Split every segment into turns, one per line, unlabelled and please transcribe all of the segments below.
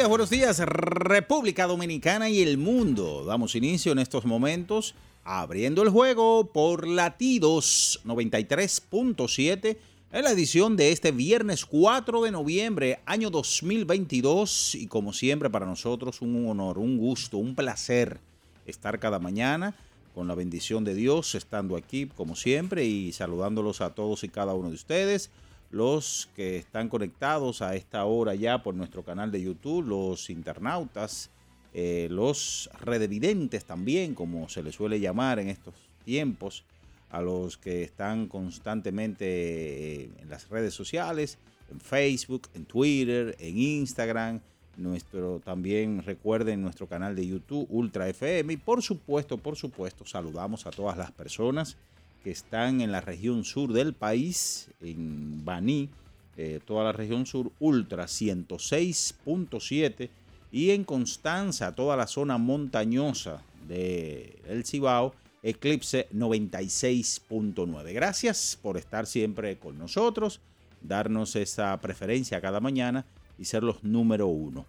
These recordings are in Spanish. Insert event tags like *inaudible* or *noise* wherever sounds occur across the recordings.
Días, buenos días, República Dominicana y el mundo. Damos inicio en estos momentos abriendo el juego por latidos 93.7 en la edición de este viernes 4 de noviembre, año 2022. Y como siempre, para nosotros un honor, un gusto, un placer estar cada mañana con la bendición de Dios, estando aquí como siempre y saludándolos a todos y cada uno de ustedes los que están conectados a esta hora ya por nuestro canal de YouTube, los internautas, eh, los redevidentes también, como se les suele llamar en estos tiempos, a los que están constantemente eh, en las redes sociales, en Facebook, en Twitter, en Instagram, nuestro también recuerden nuestro canal de YouTube Ultra FM y por supuesto, por supuesto, saludamos a todas las personas que están en la región sur del país, en Baní, eh, toda la región sur, Ultra 106.7 y en Constanza, toda la zona montañosa de El Cibao, Eclipse 96.9. Gracias por estar siempre con nosotros, darnos esa preferencia cada mañana y ser los número uno.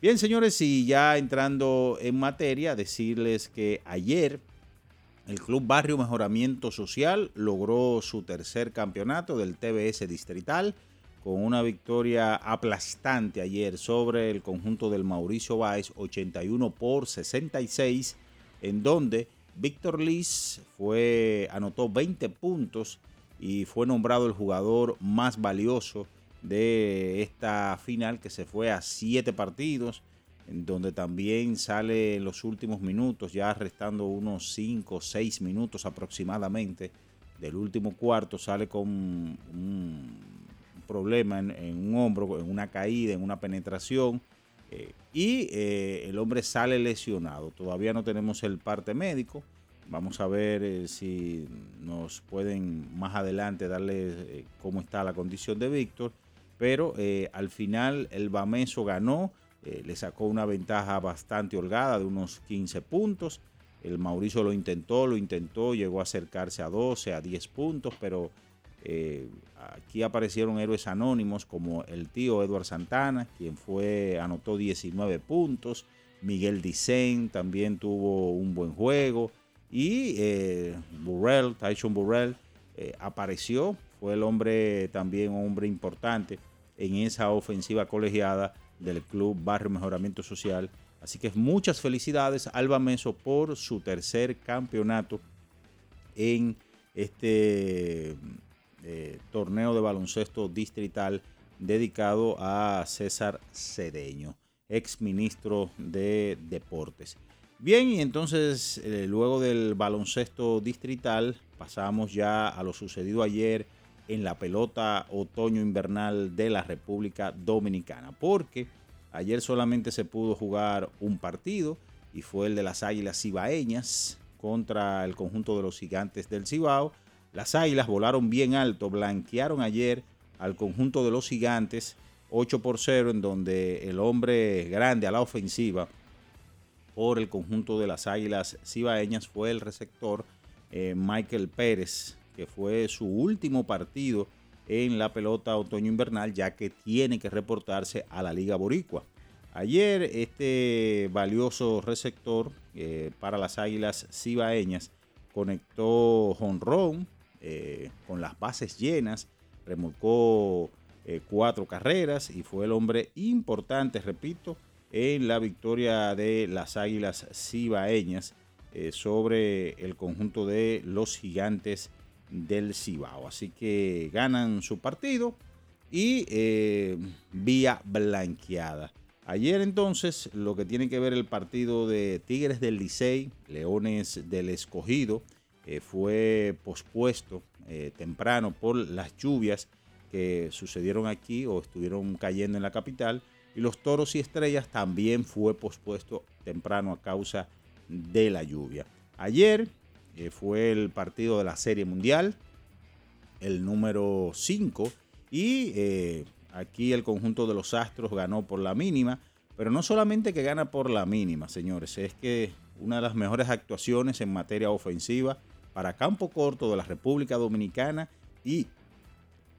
Bien, señores, y ya entrando en materia, decirles que ayer el Club Barrio Mejoramiento Social logró su tercer campeonato del TBS distrital con una victoria aplastante ayer sobre el conjunto del Mauricio Báez 81 por 66 en donde Víctor Liz fue anotó 20 puntos y fue nombrado el jugador más valioso de esta final que se fue a siete partidos en donde también sale en los últimos minutos, ya restando unos 5 o 6 minutos aproximadamente del último cuarto, sale con un problema en, un hombro, en una caída, en una penetración, eh, y eh, el hombre sale lesionado. Todavía no tenemos el parte médico. Vamos a ver eh, si nos pueden más adelante darle cómo está la condición de Víctor. Pero al final el Bameso ganó eh, le sacó una ventaja bastante holgada de unos 15 puntos. El Mauricio lo intentó, lo intentó, llegó a acercarse a 12, a 10 puntos, pero eh, aquí aparecieron héroes anónimos como el tío Edward Santana, quien fue, anotó 19 puntos. Miguel Dicen también tuvo un buen juego. Y eh, Burrell, Tyson Burrell, apareció, fue el hombre también un hombre importante en esa ofensiva colegiada del Club Barrio Mejoramiento Social. Así que muchas felicidades Alba Meso por su tercer campeonato en este eh, torneo de baloncesto distrital dedicado a César Cedeño. ex ministro de Deportes. Bien, y entonces eh, luego del baloncesto distrital pasamos ya a lo sucedido ayer en la pelota otoño-invernal de la República Dominicana, porque ayer solamente se pudo jugar un partido y fue el de las Águilas Cibaeñas contra el conjunto de los Gigantes del Cibao. Las Águilas volaron bien alto, blanquearon ayer al conjunto de los Gigantes 8 por 0, en donde el hombre grande a la ofensiva por el conjunto de las Águilas Cibaeñas fue el receptor eh, Michael Pérez, que fue su último partido en la pelota otoño-invernal, ya que tiene que reportarse a la Liga Boricua. Ayer este valioso receptor eh, para las Águilas Cibaeñas conectó jonrón eh, con las bases llenas, remolcó eh, cuatro carreras y fue el hombre importante, repito, en la victoria de las Águilas Cibaeñas sobre el conjunto de los gigantes del Cibao. Así que ganan su partido y eh, vía blanqueada. Ayer entonces lo que tiene que ver el partido de Tigres del Licey, Leones del Escogido, eh, fue pospuesto eh, temprano por las lluvias que sucedieron aquí o estuvieron cayendo en la capital. Y los Toros y Estrellas también fue pospuesto temprano a causa de la lluvia. Ayer fue el partido de la Serie Mundial, el número 5. Y eh, aquí el conjunto de los Astros ganó por la mínima. Pero no solamente que gana por la mínima, señores, es que una de las mejores actuaciones en materia ofensiva para campo corto de la República Dominicana y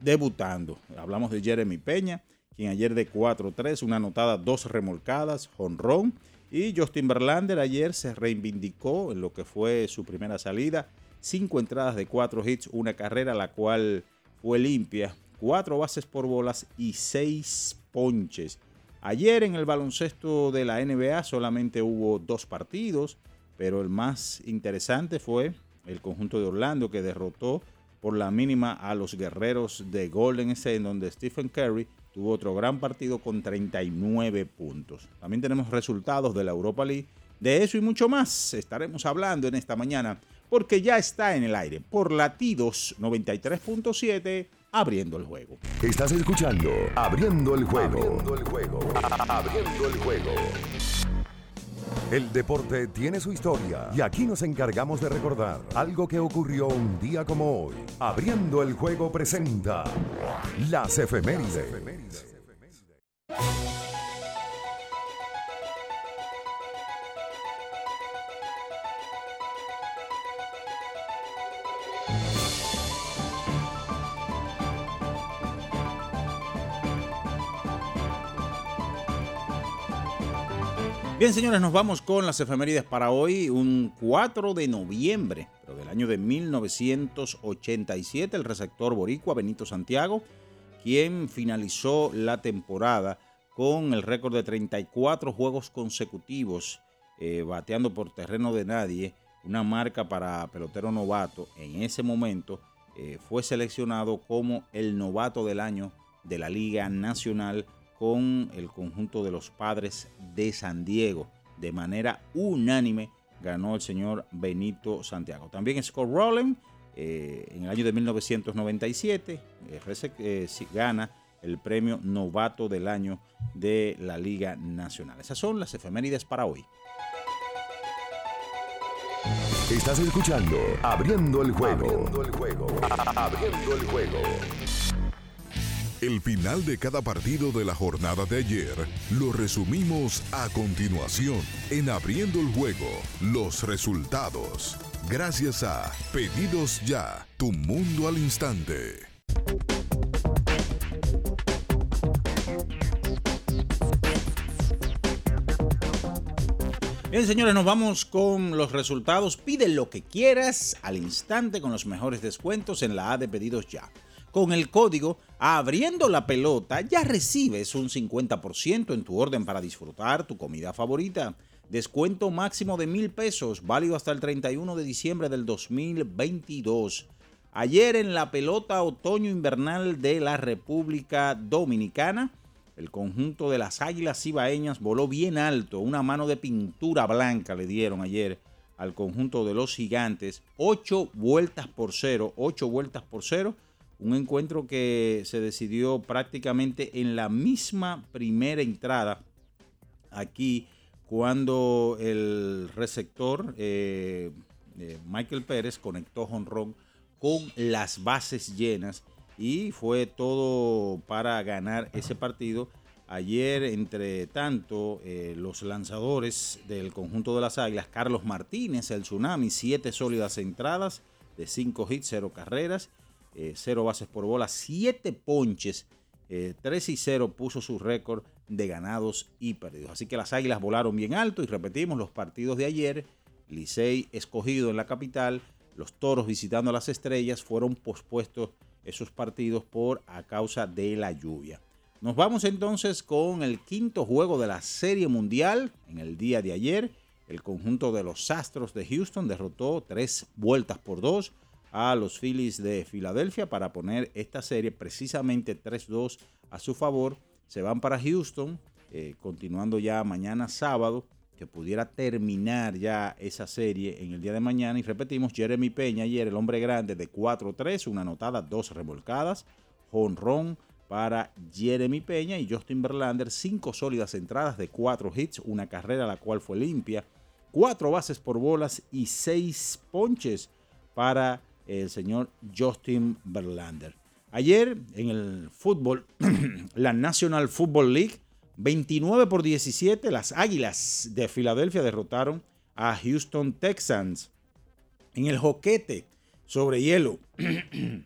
debutando. Hablamos de Jeremy Peña, quien ayer de 4-3, una anotada, dos remolcadas, jonrón y Justin Verlander ayer se reivindicó en lo que fue su primera salida. Cinco entradas de cuatro hits, una carrera la cual fue limpia. Cuatro bases por bolas y seis ponches. Ayer en el baloncesto de la NBA solamente hubo dos partidos, pero el más interesante fue el conjunto de Orlando que derrotó por la mínima a los guerreros de Golden State, donde Stephen Curry tuvo otro gran partido con 39 puntos. También tenemos resultados de la Europa League. De eso y mucho más estaremos hablando en esta mañana porque ya está en el aire por latidos 93.7 abriendo el juego.
Estás escuchando Abriendo el juego. Abriendo el juego. Abriendo el juego. El deporte tiene su historia y aquí nos encargamos de recordar algo que ocurrió un día como hoy. Abriendo el juego presenta las efemérides.
Bien, señores, nos vamos con las efemérides para hoy, un 4 de noviembre, pero del año de 1987, el receptor boricua Benito Santiago, quien finalizó la temporada con el récord de 34 juegos consecutivos, eh, bateando por terreno de nadie, una marca para pelotero novato. En ese momento eh, fue seleccionado como el novato del año de la Liga Nacional con el conjunto de los padres de San Diego. De manera unánime ganó el señor Benito Santiago. También Scott Rowland eh, en el año de 1997 eh, gana el premio Novato del Año de la Liga Nacional. Esas son las efemérides para hoy.
Estás escuchando Abriendo el juego. Abriendo el juego. Abriendo el juego. El final de cada partido de la jornada de ayer lo resumimos a continuación en Abriendo el Juego, los resultados. Gracias a Pedidos Ya, tu mundo al instante.
Bien, señores, nos vamos con los resultados. Pide lo que quieras al instante con los mejores descuentos en la A de Pedidos Ya. Con el código Abriendo la pelota ya recibes un 50% en tu orden para disfrutar tu comida favorita. Descuento máximo de mil pesos, válido hasta el 31 de diciembre del 2022. Ayer en la pelota otoño invernal de la República Dominicana, el conjunto de las Águilas Cibaeñas voló bien alto. Una mano de pintura blanca le dieron ayer al conjunto de los gigantes. Ocho vueltas por cero, ocho vueltas por cero. Un encuentro que se decidió prácticamente en la misma primera entrada aquí cuando el receptor eh, eh, Michael Pérez conectó jonrón con las bases llenas y fue todo para ganar ese partido. Ayer, entre tanto, eh, los lanzadores del conjunto de las Águilas, Carlos Martínez, el Tsunami, siete sólidas entradas de cinco hits, cero carreras, eh, cero bases por bola, siete ponches, eh, 3 y 0 puso su récord de ganados y perdidos. Así que las Águilas volaron bien alto y repetimos los partidos de ayer. Licey escogido en la capital, los Toros visitando a las Estrellas, fueron pospuestos esos partidos por a causa de la lluvia. Nos vamos entonces con el quinto juego de la Serie Mundial. En el día de ayer, el conjunto de los Astros de Houston derrotó tres vueltas por dos a los Phillies de Filadelfia para poner esta serie precisamente 3-2 a su favor. Se van para Houston, eh, continuando ya mañana sábado, que pudiera terminar ya esa serie en el día de mañana. Y repetimos, Jeremy Peña ayer, el hombre grande de 4-3, una anotada, dos revolcadas, jonrón para Jeremy Peña y Justin Verlander, cinco sólidas entradas de cuatro hits, una carrera la cual fue limpia, cuatro bases por bolas y seis ponches para el señor Justin Verlander. Ayer en el fútbol, *clears throat* la National Football League, 29 por 17, las Águilas de Filadelfia derrotaron a Houston Texans. En el joquete sobre hielo, *clears throat*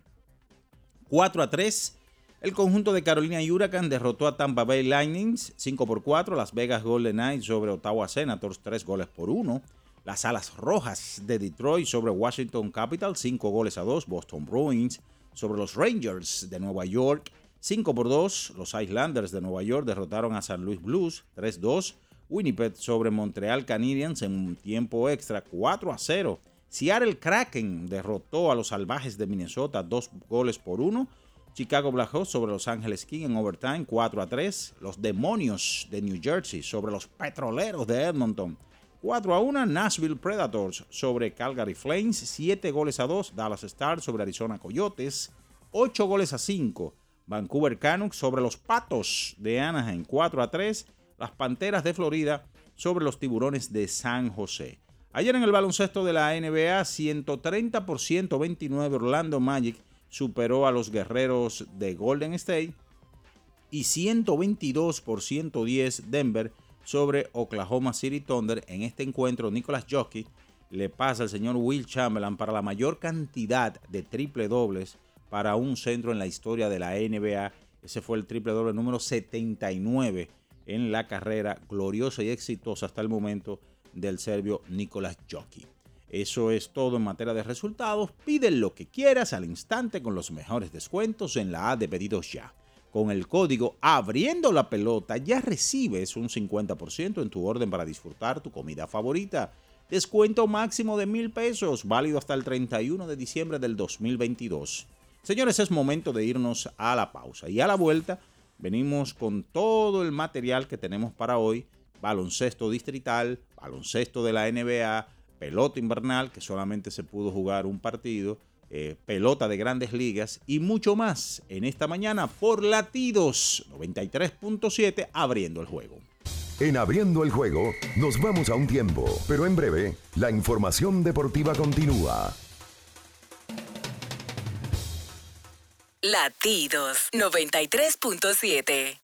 4 a 3. El conjunto de Carolina y Huracán derrotó a Tampa Bay Lightnings 5 por 4. Las Vegas Golden Knights sobre Ottawa Senators 3 goles por 1. Las Alas Rojas de Detroit sobre Washington Capitals 5 goles a 2. Boston Bruins sobre los Rangers de Nueva York 5 por 2, los Islanders de Nueva York derrotaron a San Luis Blues 3-2. Winnipeg sobre Montreal Canadiens en un tiempo extra 4 a 0. Seattle Kraken derrotó a los Salvajes de Minnesota 2 goles por 1. Chicago Blackhawks sobre Los Ángeles King en overtime 4 a 3. Los Demonios de New Jersey sobre los Petroleros de Edmonton 4 a 1. Nashville Predators sobre Calgary Flames 7 goles a 2. Dallas Stars sobre Arizona Coyotes 8 goles a 5. Vancouver Canucks sobre los Patos de Anaheim 4 a 3. Las Panteras de Florida sobre los Tiburones de San José. Ayer en el baloncesto de la NBA, 130 por 129 Orlando Magic superó a los guerreros de Golden State y 122 por 110 Denver sobre Oklahoma City Thunder. En este encuentro, Nicolas Jockey le pasa al señor Will Chamberlain para la mayor cantidad de triple dobles para un centro en la historia de la NBA. Ese fue el triple doble número 79 en la carrera gloriosa y exitosa hasta el momento del serbio Nicolás Jockey. Eso es todo en materia de resultados. Pide lo que quieras al instante con los mejores descuentos en la A de pedidos ya. Con el código abriendo la pelota ya recibes un 50% en tu orden para disfrutar tu comida favorita. Descuento máximo de mil pesos, válido hasta el 31 de diciembre del 2022. Señores, es momento de irnos a la pausa y a la vuelta venimos con todo el material que tenemos para hoy, baloncesto distrital, baloncesto de la NBA, pelota invernal, que solamente se pudo jugar un partido, eh, pelota de grandes ligas y mucho más en esta mañana por Latidos 93.7 abriendo el juego.
En abriendo el juego nos vamos a un tiempo, pero en breve la información deportiva continúa.
Latidos 93.7.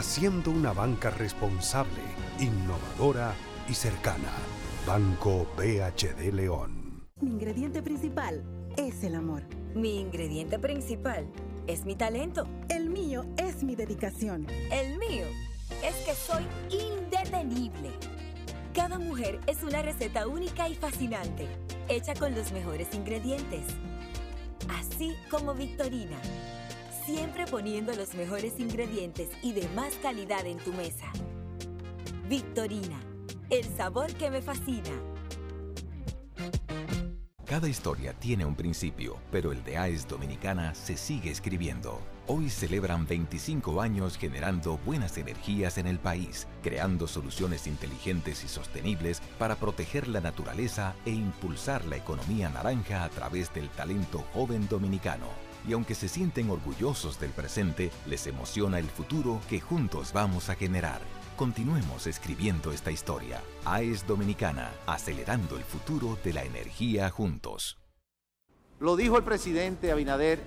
haciendo una banca responsable, innovadora y cercana. Banco BHD León.
Mi ingrediente principal es el amor.
Mi ingrediente principal es mi talento.
El mío es mi dedicación.
El mío es que soy indetenible. Cada mujer es una receta única y fascinante, hecha con los mejores ingredientes. Así como Victorina, siempre poniendo los mejores ingredientes y de más calidad en tu mesa. Victorina, el sabor que me fascina.
Cada historia tiene un principio, pero el de AES Dominicana se sigue escribiendo. Hoy celebran 25 años generando buenas energías en el país, creando soluciones inteligentes y sostenibles para proteger la naturaleza e impulsar la economía naranja a través del talento joven dominicano. Y aunque se sienten orgullosos del presente, les emociona el futuro que juntos vamos a generar. Continuemos escribiendo esta historia. AES Dominicana, acelerando el futuro de la energía juntos.
Lo dijo el presidente Abinader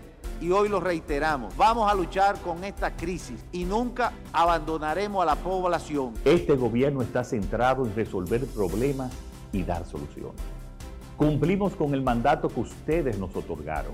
y hoy lo reiteramos. Vamos a luchar con esta crisis y nunca abandonaremos a la población.
Este gobierno está centrado en resolver problemas y dar soluciones. Cumplimos con el mandato que ustedes nos otorgaron.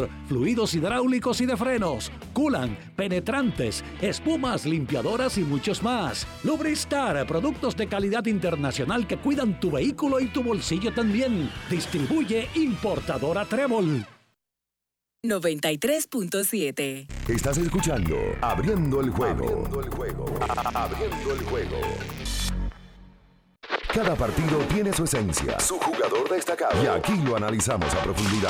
motor fluidos hidráulicos y de frenos, culan, penetrantes, espumas, limpiadoras y muchos más. Lubristar, productos de calidad internacional que cuidan tu vehículo y tu bolsillo también. Distribuye importadora Trébol.
93.7
Estás escuchando Abriendo el juego. Abriendo el juego. Abriendo el juego. Cada partido tiene su esencia, su jugador destacado. Y aquí lo analizamos a profundidad.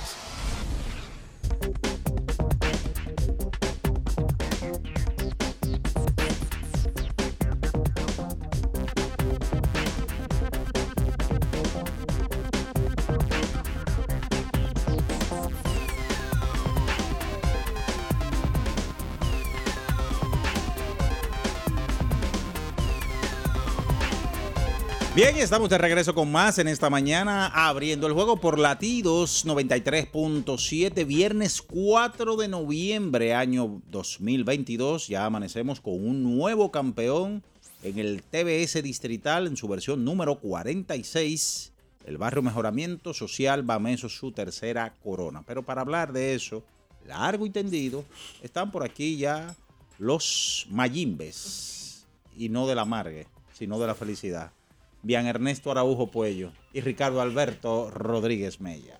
Bien, estamos de regreso con más en esta mañana, abriendo el juego por latidos 93.7, viernes 4 de noviembre, año 2022. Ya amanecemos con un nuevo campeón en el TBS Distrital en su versión número 46. El barrio Mejoramiento Social Bameso, su tercera corona. Pero para hablar de eso, largo y tendido, están por aquí ya los Mayimbes. Y no de la margue, sino de la felicidad. Bian Ernesto Araujo Puello y Ricardo Alberto Rodríguez Mella.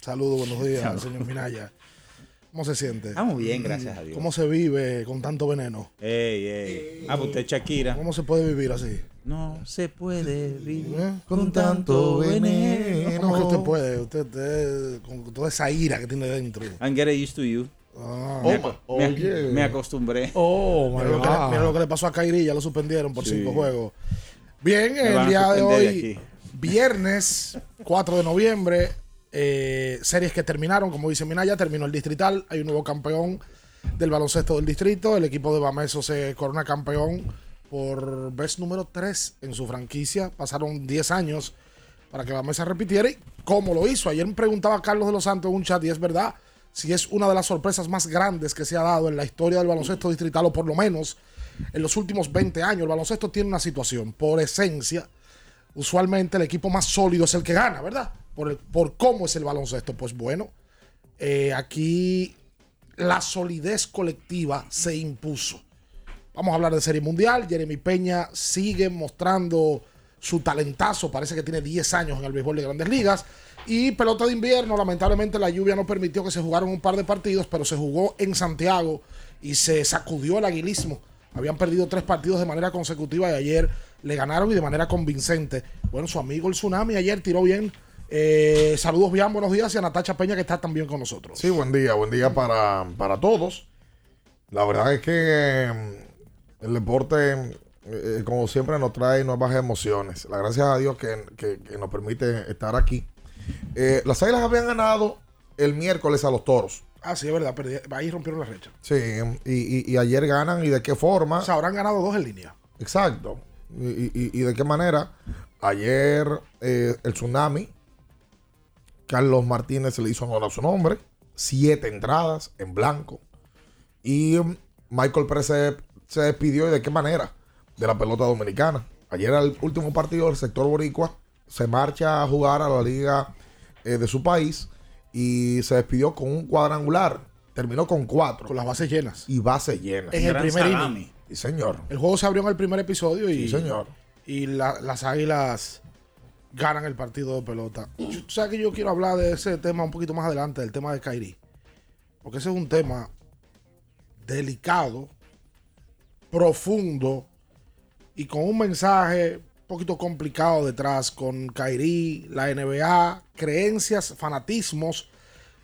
Saludos, buenos días, señor Minaya. ¿Cómo se siente?
Estamos bien, gracias a Dios.
¿Cómo se vive con tanto veneno?
Ey, ey. Ah, pues usted Shakira.
¿Cómo se puede vivir así?
No se puede vivir ¿Eh? con tanto veneno.
¿Cómo que usted puede? Usted, usted, con toda esa ira que tiene dentro.
I'm getting used to you.
Ah,
me, me, me, acostumbré.
Oh, mira, lo que, mira, lo que, le pasó a Kairi, ya lo suspendieron por sí. cinco juegos. Bien, el día de hoy, viernes 4 de noviembre, eh, series que terminaron, como dice Minaya, terminó el distrital, hay un nuevo campeón del baloncesto del distrito, el equipo de Bameso se corona campeón por vez número 3 en su franquicia, pasaron 10 años para que Bamesa repitiera y cómo lo hizo. Ayer me preguntaba Carlos de los Santos en un chat y es verdad, si es una de las sorpresas más grandes que se ha dado en la historia del baloncesto distrital, o por lo menos en los últimos 20 años. El baloncesto tiene una situación, por esencia, usualmente el equipo más sólido es el que gana, ¿verdad? por, el- por cómo es el baloncesto. Pues bueno, eh, aquí la solidez colectiva se impuso. Vamos a hablar de Serie Mundial. Jeremy Peña sigue mostrando su talentazo. Parece que tiene 10 años en el béisbol de grandes ligas. Y pelota de invierno, lamentablemente la lluvia no permitió que se jugaran un par de partidos, pero se jugó en Santiago y se sacudió el aguilismo. Habían perdido tres partidos de manera consecutiva y ayer le ganaron y de manera convincente. Bueno, su amigo el Tsunami ayer tiró bien. Eh, saludos bien, buenos días y a Natacha Peña que está también con nosotros.
Sí, buen día, buen día para, para todos. La verdad es que eh, el deporte, eh, como siempre, nos trae nuevas emociones. La gracias a Dios que, que- que nos permite estar aquí. Eh, las águilas habían ganado el miércoles a los toros.
Ah, sí, es verdad, perdí- ahí rompieron la recha.
Sí, y, y- y ayer ganan y de qué forma.
O sea, habrán ganado dos en línea.
Exacto. Y, de qué manera. Ayer eh, el tsunami, Carlos Martínez le hizo honor a su nombre. Siete entradas en blanco. Y um, Michael Pérez se, se despidió y de qué manera de la pelota dominicana. Ayer era el último partido del sector boricua. Se marcha a jugar a la liga eh, de su país y se despidió con un cuadrangular. Terminó con cuatro.
Con las bases llenas.
Y bases llenas.
En el primer inning.
Sí, señor.
El juego se abrió en el primer episodio y,
Sí, señor.
y la- las águilas ganan el partido de pelota. Tú sabes que yo quiero hablar de ese tema un poquito más adelante, del tema de Kairi. Porque ese es un tema delicado, profundo y con un mensaje poquito complicado detrás con Kairi, la NBA, creencias, fanatismos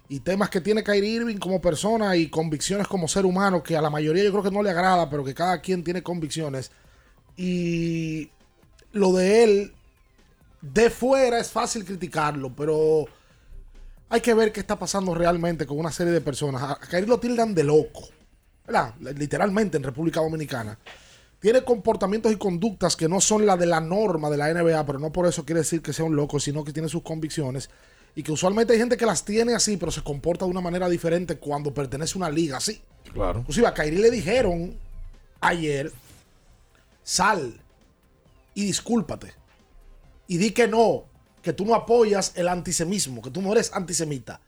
y temas que tiene Kyrie Irving como persona y convicciones como ser humano que a la mayoría yo creo que no le agrada, pero que cada quien tiene convicciones. Y lo de él de fuera es fácil criticarlo, pero hay que ver qué está pasando realmente con una serie de personas. A Kyrie lo tildan de loco. Literalmente en República Dominicana. Tiene comportamientos y conductas que no son la de la norma de la NBA, pero no por eso quiere decir que sea un loco, sino que tiene sus convicciones. Y que usualmente hay gente que las tiene así, pero se comporta de una manera diferente cuando pertenece a una liga así.
Claro.
Inclusive a Kyrie le dijeron ayer, sal y discúlpate. Y di que no, que tú no apoyas el antisemismo, que tú no eres antisemita.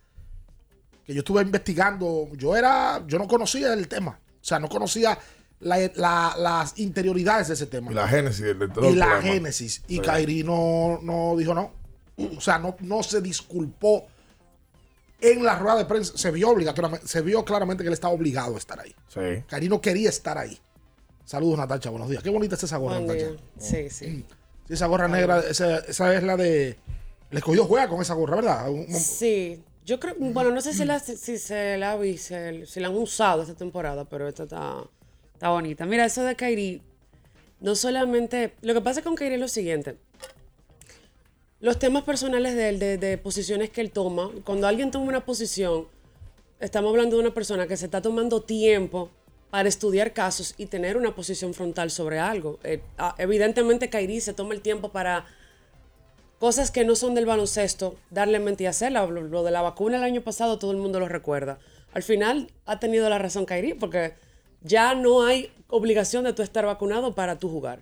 Que yo estuve investigando, yo era, yo no conocía el tema. O sea, no conocía la- la- las interioridades de ese tema.
Y la génesis del, del todo
Y la génesis. Y
Sí.
Kairi no, no dijo no. O sea, no, no se disculpó en la rueda de prensa. Se vio obligatoriamente, se vio claramente que él estaba obligado a estar ahí.
Sí.
Kairi no quería estar ahí. Saludos, Natacha. Buenos días. Qué bonita es esa gorra,
Buen
Natacha.
Sí, sí.
Sí, *clears throat* esa gorra negra, esa, esa es la de. El escogido juega con esa gorra, ¿verdad?
Sí. Yo creo, bueno, no sé si, la, si se la vi, se- si la han usado esta temporada, pero esta está, está bonita. Mira, eso de Kairi, no solamente. Lo que pasa con Kairi es lo siguiente. Los temas personales de él, de, posiciones que él toma, cuando alguien toma una posición, estamos hablando de una persona que se está tomando tiempo para estudiar casos y tener una posición frontal sobre algo. Eh, ah, evidentemente, Kairi se toma el tiempo para cosas que no son del baloncesto, darle mente y hacerla. Lo de la vacuna el año pasado todo el mundo lo recuerda. Al final ha tenido la razón Kairi porque ya no hay obligación de tú estar vacunado para tú jugar.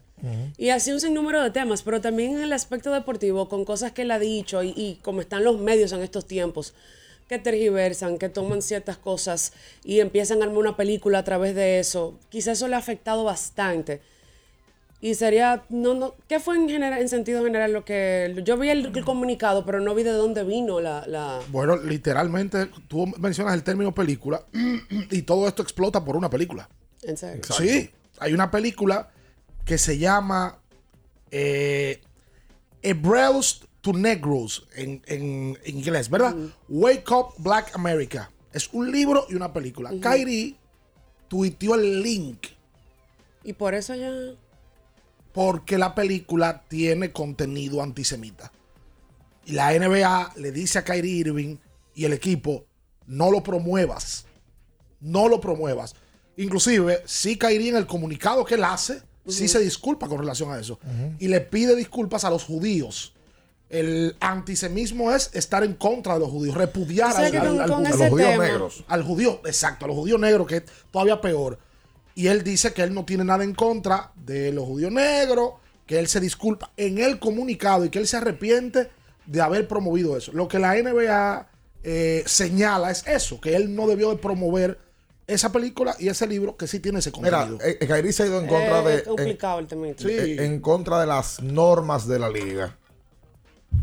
Y así un sinnúmero de temas, pero también en el aspecto deportivo, con cosas que él ha dicho y, y como están los medios en estos tiempos, que tergiversan, que toman ciertas cosas y empiezan a armar una película a través de eso. Quizás eso le ha afectado bastante. Y sería, no, no, ¿qué fue en general, en sentido general lo que, yo vi el, el comunicado, pero no vi de dónde vino la, la,
Bueno, literalmente, tú mencionas el término película *clears throat* y todo esto explota por una película.
en serio.
Sí, hay una película que se llama eh, Hebrews to Negros en, en- en inglés, ¿verdad? Wake Up Black America. Es un libro y una película. Kyrie tuiteó el link
Y por eso ya,
porque la película tiene contenido antisemita. Y la NBA le dice a Kyrie Irving y el equipo, no lo promuevas. No lo promuevas. Inclusive, sí Kyrie en el comunicado que él hace, sí se disculpa con relación a eso. Y le pide disculpas a los judíos. El antisemismo es estar en contra de los judíos, repudiar
O sea
al, al-
A los judíos
tema-
negros.
Al judío, exacto, a los judíos negros, que es todavía peor. Y él dice que él no tiene nada en contra de los judíos negros, que él se disculpa en el comunicado y que él se arrepiente de haber promovido eso. Lo que la NBA eh, señala es eso, que él no debió de promover esa película y ese libro que sí tiene ese
Mira,
contenido.
eh, Kairi se ha ido en contra de.
Complicado el tema.
en, en- en contra de las normas de la liga.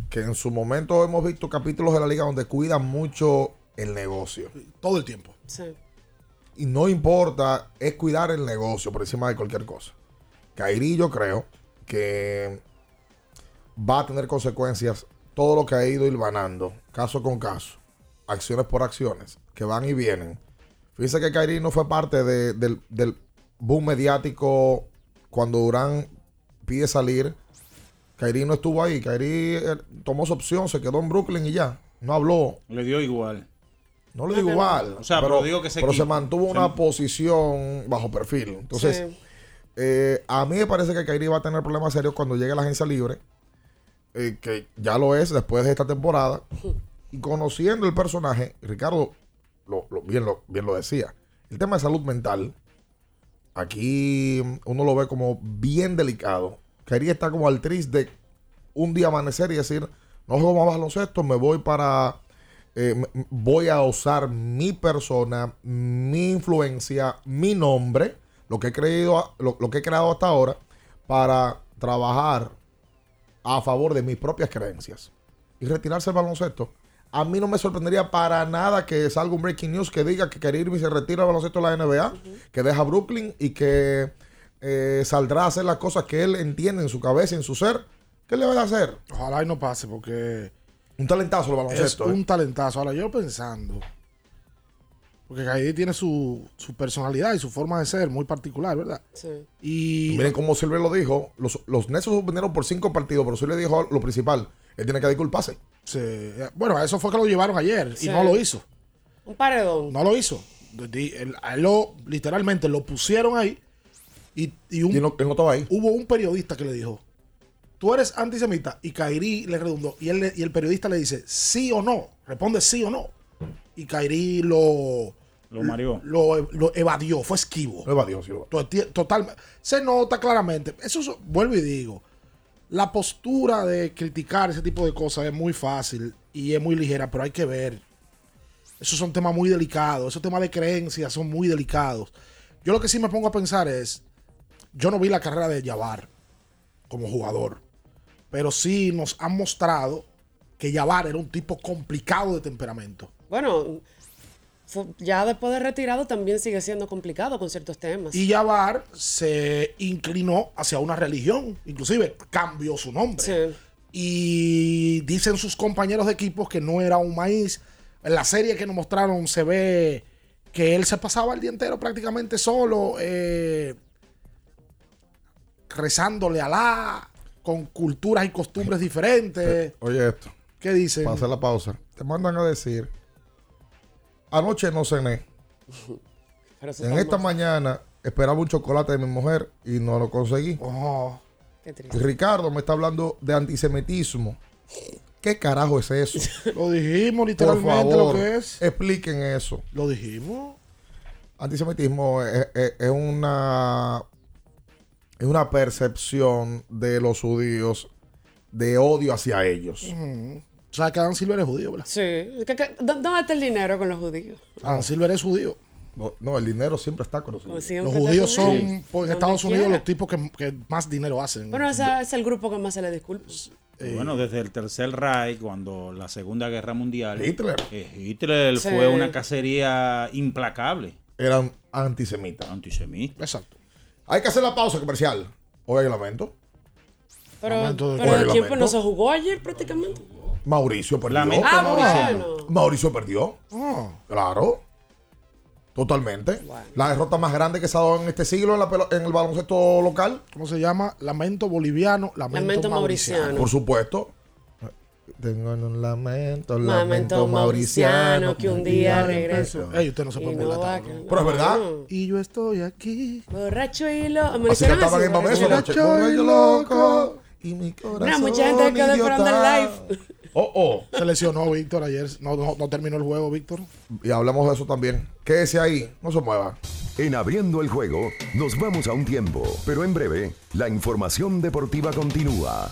Que en su momento hemos visto capítulos de la liga donde cuidan mucho el negocio.
Todo el tiempo.
Sí.
Y no importa, es cuidar el negocio por encima de cualquier cosa. Kairi, yo creo que va a tener consecuencias todo lo que ha ido hilvanando, caso con caso, acciones por acciones, que van y vienen. Fíjense que Kairi no fue parte de- del, del boom mediático cuando Durán pide salir. Kairi no estuvo ahí. Kairi eh, tomó su opción, se quedó en Brooklyn y ya. No habló.
Le dio igual.
No le digo igual.
O sea, pero digo que se
pero se mantuvo una posición bajo perfil. Entonces,
Sí.
eh, a mí me parece que Kairi va a tener problemas serios cuando llegue a la agencia libre. eh, que ya lo es después de esta temporada. *laughs* Y conociendo el personaje, Ricardo lo, lo- bien, lo, bien lo decía. El tema de salud mental, aquí uno lo ve como bien delicado. Kairi está como al tris de un día amanecer y decir, no juego más baloncesto, me voy para eh, voy a usar mi persona, mi influencia, mi nombre, lo que he creído, lo, lo que he creado hasta ahora, para trabajar a favor de mis propias creencias y retirarse del baloncesto. A mí no me sorprendería para nada que salga un breaking news que diga que Irving se retira del baloncesto de la NBA, que deja Brooklyn y que eh, saldrá a hacer las cosas que él entiende en su cabeza y en su ser. ¿Qué le va a hacer?
Ojalá y no pase porque
Un talentazo el
es
baloncesto. ¿eh?
un talentazo. Ahora yo pensando, porque Kairi tiene su, su personalidad y su forma de ser muy particular, ¿verdad?
Sí.
Y
Miren cómo Silver lo dijo. Los, los Nets suspendieron por cinco partidos, pero Silver dijo lo principal. Él tiene que disculparse.
se- bueno, eso fue que lo llevaron ayer
Sí.
y no lo hizo.
Un paredón.
No lo hizo. Él- a él lo, literalmente lo pusieron ahí y, y un,
Y no- él no estaba ahí.
hubo un periodista que le dijo, tú eres antisemita y Kairi le redundó y, él le- y el periodista le dice, sí o no, responde sí o no. Y Kairi lo,
Lo mareó.
lo, lo evadió, fue esquivo.
Lo evadió, sí,
Total, se nota claramente. Eso es- vuelvo y digo, la postura de criticar ese tipo de cosas es muy fácil y es muy ligera, pero hay que ver. Esos son temas muy delicados, esos temas de creencias son muy delicados. Yo lo que sí me pongo a pensar es, yo no vi la carrera de Yavar como jugador, pero sí nos han mostrado que Yavar era un tipo complicado de temperamento.
Bueno, ya después de retirado también sigue siendo complicado con ciertos temas.
Y Yavar se inclinó hacia una religión, inclusive cambió su nombre. Y dicen sus compañeros de equipo que no era un maíz. En la serie que nos mostraron se ve que él se pasaba el día entero prácticamente solo, eh, rezándole a Alá, con culturas y costumbres diferentes.
Oye esto.
¿Qué dicen?
Para hacer la pausa. Te mandan a decir, anoche no cené.
Pero
En esta
mal.
mañana esperaba un chocolate de mi mujer y no lo conseguí.
Qué
Y
triste.
Ricardo me está hablando de antisemitismo. ¿Qué carajo es eso? *laughs*
Lo dijimos
Por
literalmente
favor,
lo que es.
expliquen eso.
Lo dijimos.
Antisemitismo es, es- es una es una percepción de los judíos de odio hacia ellos.
O sea, que Adam Silver es judío, ¿verdad?
Sí. ¿Qué- qué- dó- ¿Dónde está el dinero con los judíos?
Adam Silver es judío.
No, no, el dinero siempre está con los judíos.
Como siempre
Los judíos son, pues, en Estados Unidos,
quiera.
los tipos que, que más dinero hacen.
Bueno, ese es el grupo que más se le disculpa.
Y Bueno, desde el tercer Reich, cuando la Segunda Guerra Mundial.
Hitler.
eh, Hitler
Sí.
fue una cacería implacable.
Eran antisemitas.
Antisemita.
Exacto.
Hay que hacer la pausa comercial. Hoy hay lamento.
Pero,
Momento de-
pero el tiempo
lamento.
no se jugó ayer prácticamente.
Mauricio perdió.
Lamento
Ah,
mauriciano.
bueno.
Mauricio perdió.
Ah,
Claro. Totalmente.
Bueno.
La derrota más grande que se ha dado en este siglo en, la pelo- en el baloncesto local.
¿Cómo se llama? Lamento boliviano, lamento,
Lamento
mauriciano.
mauriciano.
Por supuesto. Tengo un lamento,
Lamento
lamento mauriciano.
mauriciano que un día regreso.
Ey, usted no se puede
no
burlar ¿no?
Pero es verdad.
Y yo estoy aquí.
Borracho y lo.
Así cantaban en
borracho
Mameso
y.
Borracho loco. Y mi corazón.
Mira, mucha gente quedó esperando el live.
Oh, oh.
Se lesionó Víctor ayer. No, no, no terminó el juego, Víctor.
Y hablamos de eso también. Quédese ahí. No se mueva.
En abriendo el juego, nos vamos a un tiempo, pero en breve, la información deportiva continúa.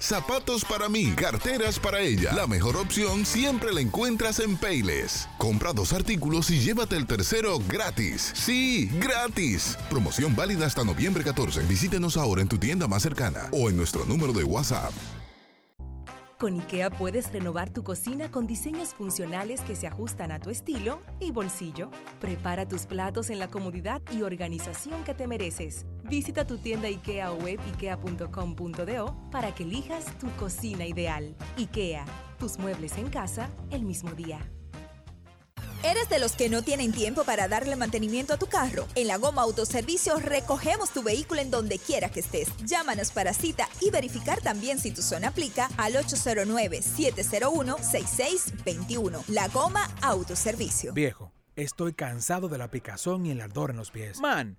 Zapatos para mí, carteras para ella. La mejor opción siempre la encuentras en Payless. Compra dos artículos y llévate el tercero gratis. Sí, gratis. Promoción válida hasta noviembre 14. Visítenos ahora en tu tienda más cercana o en nuestro número de WhatsApp.
Con IKEA puedes renovar tu cocina con diseños funcionales que se ajustan a tu estilo y bolsillo. Prepara tus platos en la comodidad y organización que te mereces. Visita tu tienda IKEA o web ikea.com.do para que elijas tu cocina ideal. IKEA, tus muebles en casa el mismo día.
¿Eres de los que no tienen tiempo para darle mantenimiento a tu carro? En la Goma Autoservicio recogemos tu vehículo en donde quiera que estés. Llámanos para cita y verificar también si tu zona aplica al 809-701-6621. La Goma Autoservicio.
Viejo, estoy cansado de la picazón y el ardor en los pies. Man,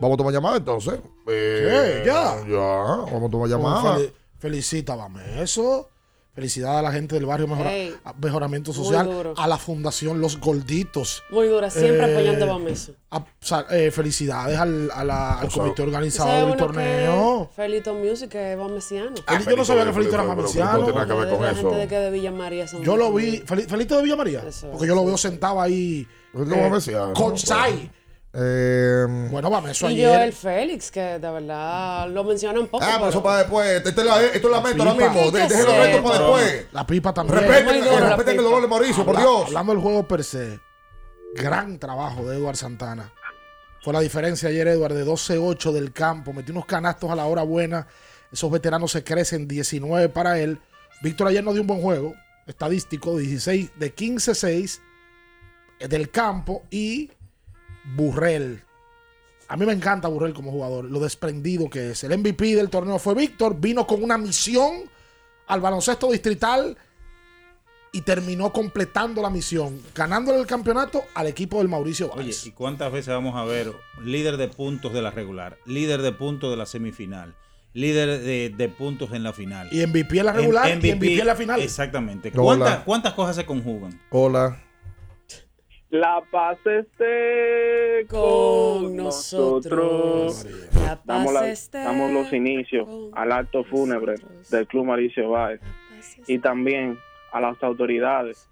Vamos a tomar llamada entonces. Eh,
Sí, ya.
Ya, vamos a tomar llamada.
Fel- felicita, vamos. Eso. Felicidad a la gente del barrio Mejora-
Ey.
a- Mejoramiento
Muy
Social,
duro.
a la Fundación Los Gorditos.
Muy dura, siempre
Eh,
apoyando a Bameso.
a- sea, eh, felicidades al, a la- al
sea,
comité
¿Sabes
organizador del torneo.
Felito Music que es bamesiano.
Fel- yo no sabía que Felito era
pero- pero-
mesiano.
pero tiene que ver con
la
eso.
gente de que de Villa María son
Yo lo vi, Fel- Felito de Villa María, porque yo lo veo sentado ahí.
Felito
eh,
Mesiano,
courtside.
Eh,
Bueno, vamos, eso
Y
ayer.
Joel Félix, que de verdad lo mencionan poco.
Ah, pero eso para después. Esto es la, esto es la meta ahora
pipa.
mismo. De-
¿Qué
Dejen los retos para después.
La pipa también.
Respeten,
la
el dolor de Mauricio, por Dios.
Hablando del juego per se, gran trabajo de Eduard Santana. Fue la diferencia ayer, Eduard, de 12-8 del campo. Metió unos canastos a la hora buena. Esos veteranos se crecen 19 para él. Víctor ayer no dio un buen juego. Estadístico, 16 de 15-6 eh, del campo. Y Burrell. A mí me encanta Burrell como jugador, lo desprendido que es. El MVP del torneo fue Víctor. Vino con una misión al baloncesto distrital y terminó completando la misión, ganándole el campeonato al equipo del Mauricio
Oye,
Báez.
¿y cuántas veces vamos a ver líder de puntos de la regular, líder de puntos de la semifinal, líder de, de puntos en la final?
Y MVP en la regular
En-
y MVP en la final.
Exactamente. ¿Cuántas, ¿Cuántas cosas se conjugan?
Hola.
La paz esté
con nosotros. La
Damos,
paz
la-
esté
damos los inicios al acto fúnebre del Club Mauricio Báez y también a las autoridades.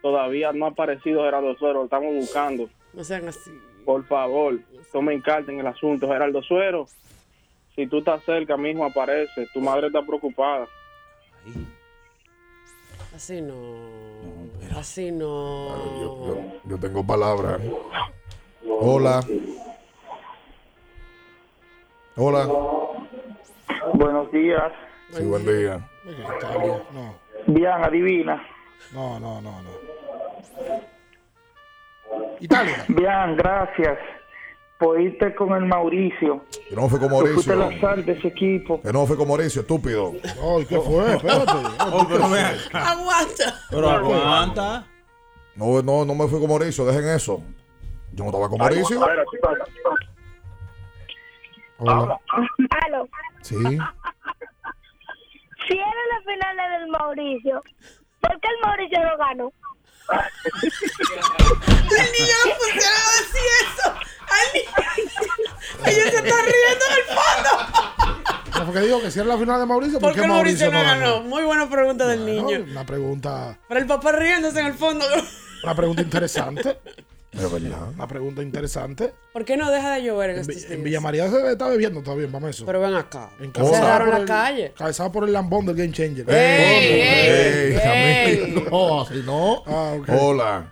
Todavía no ha aparecido Gerardo Suero, lo estamos buscando.
No sean así.
Por favor, tomen carta en el asunto. Gerardo Suero, si tú estás cerca, mismo aparece. Tu madre está preocupada.
Así no. Así no.
Yo tengo palabras. Hola. Hola.
Buenos días.
Sí, buen día.
Italia, no.
Bien, adivina.
No, no, no, no. Italia.
Bien, gracias. Por irte con el Mauricio.
Que no fue con Mauricio.
la sal de ese equipo.
Que no fue con Mauricio, estúpido.
Ay, ¿qué fue? *laughs* Espérate. *laughs*
Oh, pero acá.
Aguanta.
Pero aguanta.
No, no, no me fui con Mauricio, dejen eso. Yo no estaba con Mauricio. Hola.
Aló.
Sí.
Si era la final del Mauricio, ¿por qué el Mauricio no ganó?
El niño no funciona a decir eso. Al niño. Ellos se están riendo en el fondo.
¿Cómo fue que digo que si era la final de Mauricio?
¿Por qué Mauricio no ganó? Muy buena pregunta del
Bueno,
niño.
Una pregunta,
Pero el papá riéndose en el fondo.
una pregunta interesante.
Es verdad.
Una pregunta interesante.
¿Por qué no deja de llover en
En,
estos
Vi- en
días?
Villa María se está bebiendo todavía, vamos eso.
Pero ven acá.
Encabezado
Cerraron
por
la
el-
calle.
Encabezado por el lambón del Game Changer.
¡Ey,
Ey,
ey, *laughs*
amigo, No, así no.
Ah, ok.
Hola.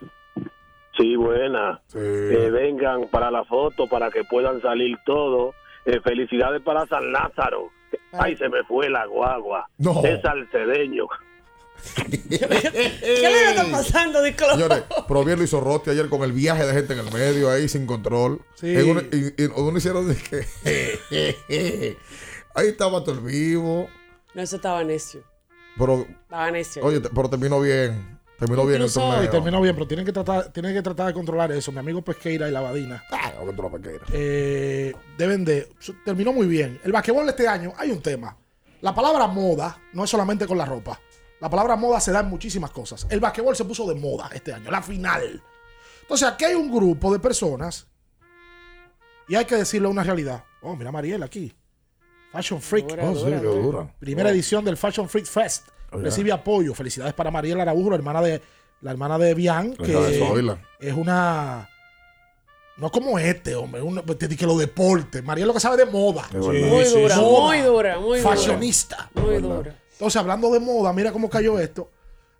Sí, buena.
Sí.
Que vengan para la foto, para que puedan salir todos. Eh, felicidades para San Lázaro. Ay, se me fue la guagua.
No.
Es salcedeño.
¿Qué le está pasando, Disclo?
Señores, pero bien lo hizo Rotti ayer con el viaje de gente en el medio ahí sin control.
Sí.
En un- y, y uno hicieron de que *laughs* ahí estaba todo el vivo.
No, eso estaba necio.
Pero,
Estaba necio.
oye, te- pero terminó bien. Terminó bien el torneo.
Y terminó bien, pero tienen que tratar, tienen que tratar de controlar eso. Mi amigo Pesqueira y la Badina.
Ah, no controla Pesqueira.
eh, deben de. Terminó muy bien. El basquetbol este año hay un tema. La palabra moda no es solamente con la ropa. La palabra moda se da en muchísimas cosas. El basquetbol se puso de moda este año, la final. Entonces aquí hay un grupo de personas y hay que decirle una realidad. Oh, mira a Mariela aquí. Fashion Freak.
Dura,
Oh,
dura,
qué
dura.
dura.
Primera edición del Fashion Freak Fest.
Oh.
Recibe apoyo. Felicidades para Mariela Araújo, la hermana de, la hermana de Bian,
de
que es una. No como este, hombre. Te dije lo deporte. Mariela lo que sabe de moda.
Muy
Sí,
dura,
sí.
muy dura, muy dura.
Fashionista.
Muy dura.
Entonces, hablando de moda, mira cómo cayó esto.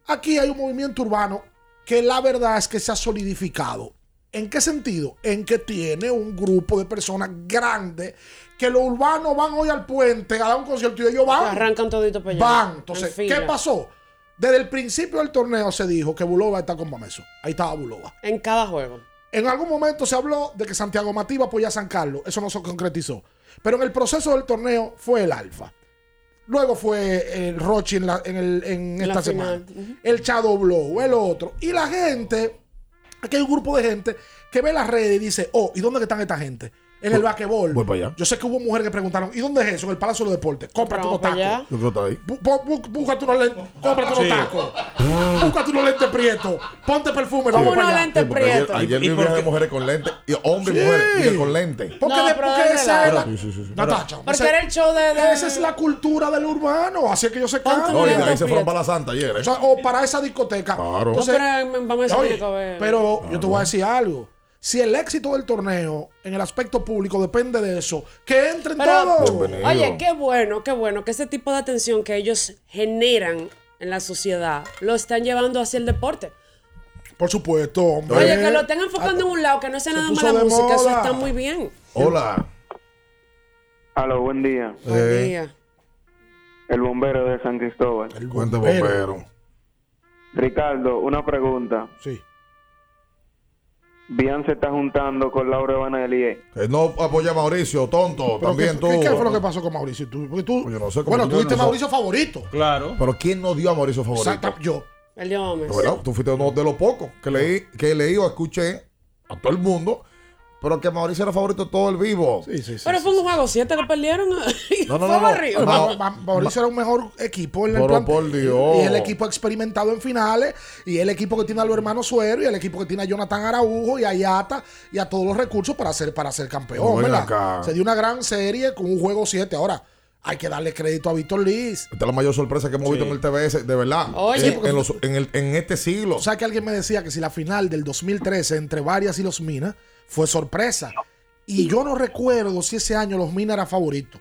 Aquí hay un movimiento urbano que la verdad es que se ha solidificado. ¿En qué sentido? En que tiene un grupo de personas grandes que los urbanos van hoy al puente a dar un concierto y ellos van.
Arrancan todito para allá.
Van.
En
Entonces. ¿qué pasó? Desde el principio del torneo se dijo que Bulova está con Bameso. Ahí estaba Bulova.
En cada juego.
En algún momento se habló de que Santiago Matías iba a apoyar a San Carlos. Eso no se concretizó. Pero en el proceso del torneo fue el Alfa. Luego fue el Rochi en, la- en el- en
La
esta semana. El Shadow Blow, el otro. Y la gente, aquí hay un grupo de gente que ve las redes y dice, oh, ¿y dónde están esta gente? En el basquetbol.
Voy para allá.
Yo sé que hubo mujeres que preguntaron, ¿y dónde es eso? En el Palacio de los Deportes. Cómprate unos tacos.
Yo creo que está ahí.
Búscate unos lentes, cómprate unos tacos. Búscate unos lentes prietos. Ponte perfume,
Como
vamos
unos lentes prietos.
ayer
¿Y
vi de mujeres con lentes. Y hombres y mujeres que con lentes.
Porque, esa es la. Natacha,
Porque era el show de.
esa es la cultura del urbano. Así es que yo sé
lentes
ahí se fueron para la Santa ayer, ¿eh?
O, para esa discoteca.
Claro.
Entonces,
que-
pero yo te voy a decir algo. Si el éxito del torneo en el aspecto público depende de eso, que entren
Pero-
todos.
Bienvenido.
Oye, qué bueno, qué bueno que ese tipo de atención que ellos generan en la sociedad lo están llevando hacia el deporte.
Por supuesto, hombre.
Oye, que lo estén enfocando en un lado, que no sea
se
nada más la música, eso
moda.
está muy bien.
Hola.
Aló, buen día.
Buen
Eh,
día.
El bombero de San Cristóbal.
El
Cuente
bombero.
bombero.
Ricardo, una pregunta.
Sí.
Bian se está juntando con Laura Banelli.
Que no apoya a Mauricio, tonto.
Pero
También
¿qué,
tú.
¿qué, qué fue lo que pasó con Mauricio? Tú, porque tú,
Yo no sé cómo
bueno,
tú-
tú fuiste
yo no.
Mauricio favorito.
Claro.
Pero ¿quién no dio a Mauricio favorito?
Exacto, yo.
El Dios Gómez.
¿No, ¿verdad? Tú fuiste uno de los pocos que leí, que leí o escuché a todo el mundo, pero que Mauricio era favorito todo el vivo.
Sí, sí, sí.
Pero
sí,
fue un juego 7 que perdieron. *laughs* *laughs*
No, no,
fue
no, no.
barrido.
No.
Ma- Ma- Mauricio era un mejor equipo en el
Pero
plan.
por Dios.
Y el equipo experimentado en finales. Y el equipo que tiene a los hermanos Suero. Y el equipo que tiene a Jonathan Araujo y a Yata. Y a todos los recursos para ser, para ser campeón.
No,
¿verdad?
acá.
Se dio una gran serie con un juego 7. Ahora, hay que darle crédito a Víctor Liz.
Esta es la mayor sorpresa que hemos visto en el TBS, de verdad.
Oye.
en, en los- en el- en este siglo.
O sea que alguien me decía que si la final del 2013 entre Varias y los Minas fue sorpresa. Y yo no recuerdo si ese año los Minas era favorito.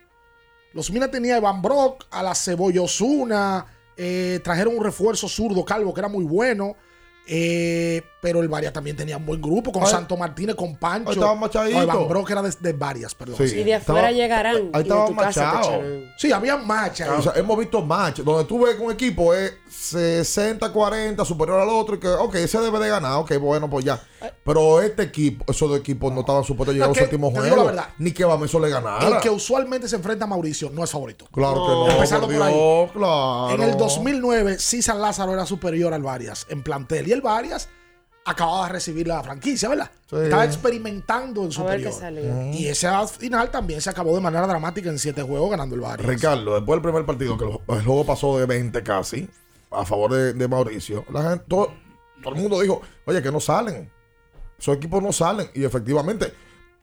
Los Minas tenía a Evan Brock, a la Cebolla Osuna, eh, trajeron un refuerzo zurdo calvo que era muy bueno. Eh, pero el Varias también tenía un buen grupo con
Ay.
Santo Martínez, con Pancho.
Ahí estaba machadito.
No, Evan Brock era de, de Varias, perdón.
Sí.
Sí,
Y de afuera
Estaba-
llegarán.
ahí
y de
estaba
tu casa te
machado.
echarán.
había.
O sea, hemos visto match donde tú ves que un equipo es 60-40 superior al otro y que, ok, ese debe de ganar, ok, bueno, pues ya. Pero este equipo, esos dos equipos no estaban supuestos a llegar a
No,
los
que-
últimos juegos.
verdad.
Ni que Bameso le ganara.
el que usualmente se enfrenta a Mauricio no es favorito.
Claro
No.
que no.
Empezando
por
por ahí.
Dios, claro.
En el 2009, sí San Lázaro era superior al Varias en plantel. Y el Varias acababa de recibir la franquicia, ¿verdad?
Sí.
Estaba experimentando en superior.
salía.
Y esa final también se acabó de manera dramática en siete juegos ganando el Varias.
Ricardo, después del primer partido, que el, el juego pasó de 20 casi, a favor de, de Mauricio, la gente, todo, todo el mundo dijo, oye, que no salen. Esos equipos no salen. Y efectivamente,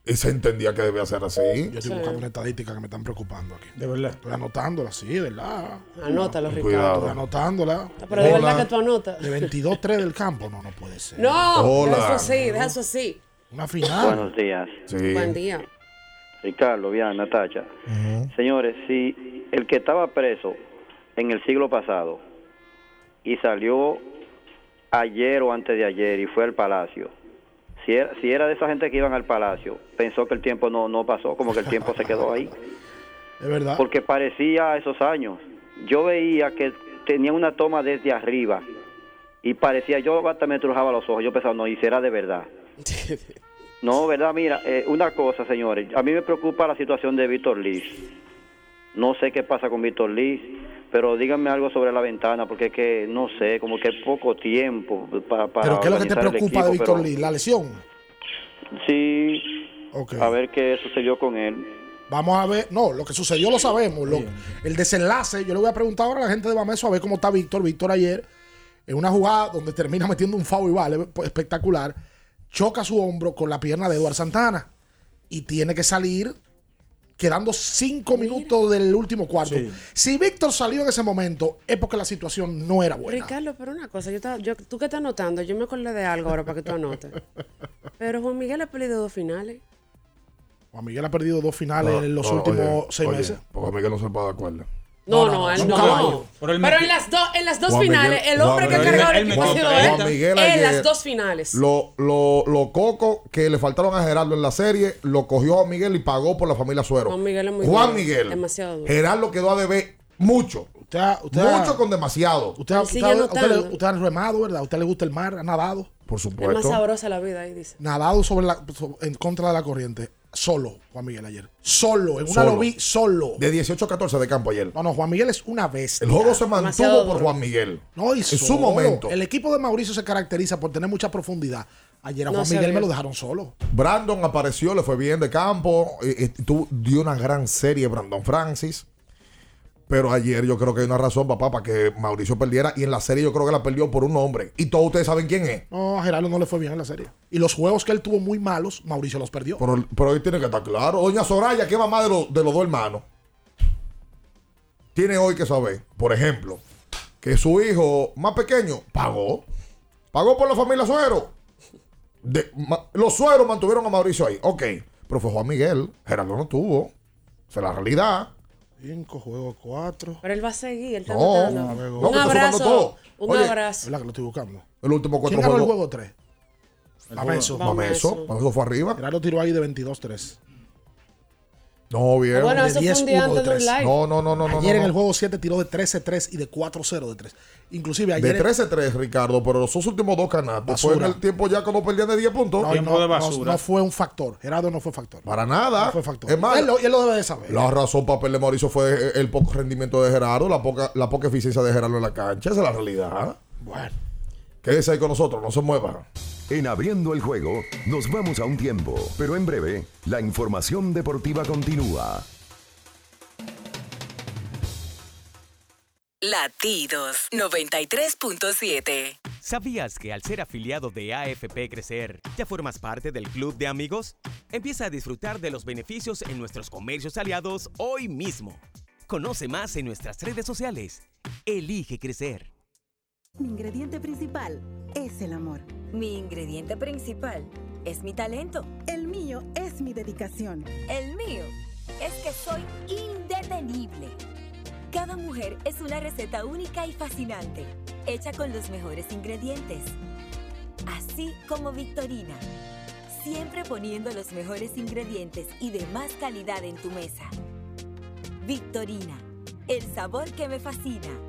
y se entendía que debía ser así.
Yo estoy
Sí.
buscando una estadística que me están preocupando aquí.
De verdad.
Estoy anotándola, sí, de verdad.
Anótalo,
Cuidado.
Ricardo.
Estoy anotándola.
Pero de
Hola.
verdad que tú anotas.
De 22-3 del campo, no, no puede ser.
No,
Hola.
deja eso así, deja eso así.
Una final.
Buenos días,
Sí.
Buen día.
Ricardo, bien, Natacha. Señores, si el que estaba preso en el siglo pasado y salió ayer o antes de ayer y fue al palacio, si era, si era de esa gente que iban al palacio, pensó que el tiempo no, no pasó, como que el tiempo se quedó ahí, *laughs*
Es verdad.
porque parecía esos años. Yo veía que tenían una toma desde arriba y parecía, yo hasta me trujaba los ojos, yo pensaba, no, y será de verdad. *laughs* No, verdad, mira, eh, una cosa, señores, a mí me preocupa la situación de Víctor Liz. No sé qué pasa con Víctor Liz, pero díganme algo sobre la ventana, porque es que, no sé, como que poco tiempo para... para
¿Pero qué es lo que te preocupa de Víctor Lee? ¿La lesión?
Sí,
Ok.
a ver qué sucedió con él.
Vamos a ver, no, lo que sucedió lo sabemos. lo- el desenlace, yo le voy a preguntar ahora a la gente de Bameso a ver cómo está Víctor. Víctor ayer, en una jugada donde termina metiendo un foul y vale, pues, espectacular, choca su hombro con la pierna de Eduard Santana y tiene que salir quedando cinco minutos del último cuarto. Si Víctor salió en ese momento, es porque la situación no era buena.
Ricardo, pero una cosa, yo, estaba- yo- tú que estás anotando, yo me acordé de algo ahora para que tú anotes. *laughs* Pero Juan Miguel ha perdido dos finales.
Juan Miguel ha perdido dos finales
No,
en los
no,
últimos
oye,
seis
oye,
meses.
Porque Miguel no se puede dar cuerda.
No,
No,
no,
no,
él no.
caballo.
Pero él
Pero en las, dos en las dos
Juan
finales,
Miguel-
el hombre
Juan
que ha cargado el equipo ha sido él.
Juan Miguel
En las dos finales.
Lo, lo, lo coco que le faltaron a Gerardo en la serie, lo cogió Juan Miguel y pagó por la familia Suero.
Juan Miguel es muy
Juan
duro,
Miguel.
demasiado duro.
Gerardo quedó a deber mucho.
Usted, ha- usted
mucho con demasiado.
Usted, usted ha- usted usted ha remado, ¿verdad? ¿A usted le gusta el mar? ¿Ha nadado?
Por
Es más
supuesto.
sabrosa la vida ahí, dice.
Nadado sobre la, so- en contra de la corriente. Solo, Juan Miguel ayer. Solo, en una
Solo.
lo vi solo.
De 18 a 14 de campo ayer.
No, no, Juan Miguel es una bestia.
El juego se
Demasiado
mantuvo por. Juan Miguel.
No, y
en su momento.
El equipo de Mauricio se caracteriza por tener mucha profundidad. Ayer a
No
Juan Miguel me lo dejaron solo.
Brandon apareció, le fue bien de campo. y- y tuvo- dio una gran serie Brandon Francis. Pero ayer yo creo que hay una razón, papá, para que Mauricio perdiera. Y en la serie yo creo que la perdió por un hombre. Y todos ustedes saben quién es.
No, a Gerardo no le fue bien en la serie. Y los juegos que él tuvo muy malos, Mauricio los perdió.
Pero, pero hoy tiene que estar claro. Doña Soraya, que es mamá de, los- de los dos hermanos, tiene hoy que saber, por ejemplo, que su hijo más pequeño pagó. Pagó por la familia Suero. De- ma- los sueros mantuvieron a Mauricio ahí. Ok. Pero fue Juan Miguel. Gerardo no tuvo. Esa es la realidad.
Cinco juegos, cuatro.
Pero él va a seguir, él está
No, no,
un abrazo,
todo.
un
Oye,
abrazo.
¿Verdad que lo estoy buscando?
El último cuatro
¿Quién ganó el
juegos.
juego 3?
El
Mameso.
juego- Mameso. Mameso fue arriba.
Gerardo tiró ahí de 22-3.
No, bien.
Bueno,
De
eso fue un
10-1
día antes
de
de
tres.
live.
No, no, no, no. no,
Ayer en
no.
el juego 7 tiró de 13-3 y de 4-0 de 3. Inclusive ayer...
De 13-3, Ricardo, pero los últimos dos canastos fue en
Basura.
el tiempo ya cuando perdían de 10 puntos.
No, no, no, no fue un factor. Gerardo no fue factor.
Para nada.
No fue factor.
Es más,
él, lo, él lo debe de saber.
la razón para perder Mauricio fue el poco rendimiento de Gerardo, la poca, la poca eficiencia de Gerardo en la cancha. Esa es la realidad.
Bueno.
Quédese ahí con nosotros, no se mueva.
En abriendo el juego, nos vamos a un tiempo, pero en breve, la información deportiva continúa.
Latidos 93.7.
¿Sabías que al ser afiliado de AFP Crecer, ya formas parte del club de amigos? Empieza a disfrutar de los beneficios en nuestros comercios aliados hoy mismo. Conoce más en nuestras redes sociales. Elige crecer.
Mi ingrediente principal es el amor.
Mi ingrediente principal es mi talento.
El mío es mi dedicación.
El mío es que soy indetenible. Cada mujer es una receta única y fascinante, hecha con los mejores ingredientes. Así como Victorina, siempre poniendo los mejores ingredientes y de más calidad en tu mesa. Victorina, el sabor que me fascina.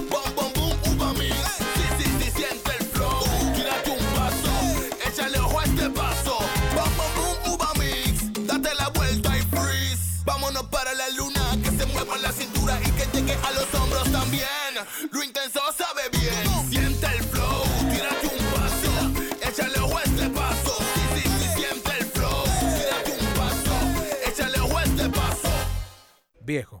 A los hombros también. Lo intenso sabe bien. Siente el flow. Tírate un paso. Échale ojo este paso. Sí, sí, sí, siente el flow. Tírate un paso. Échale ojo este paso.
Viejo,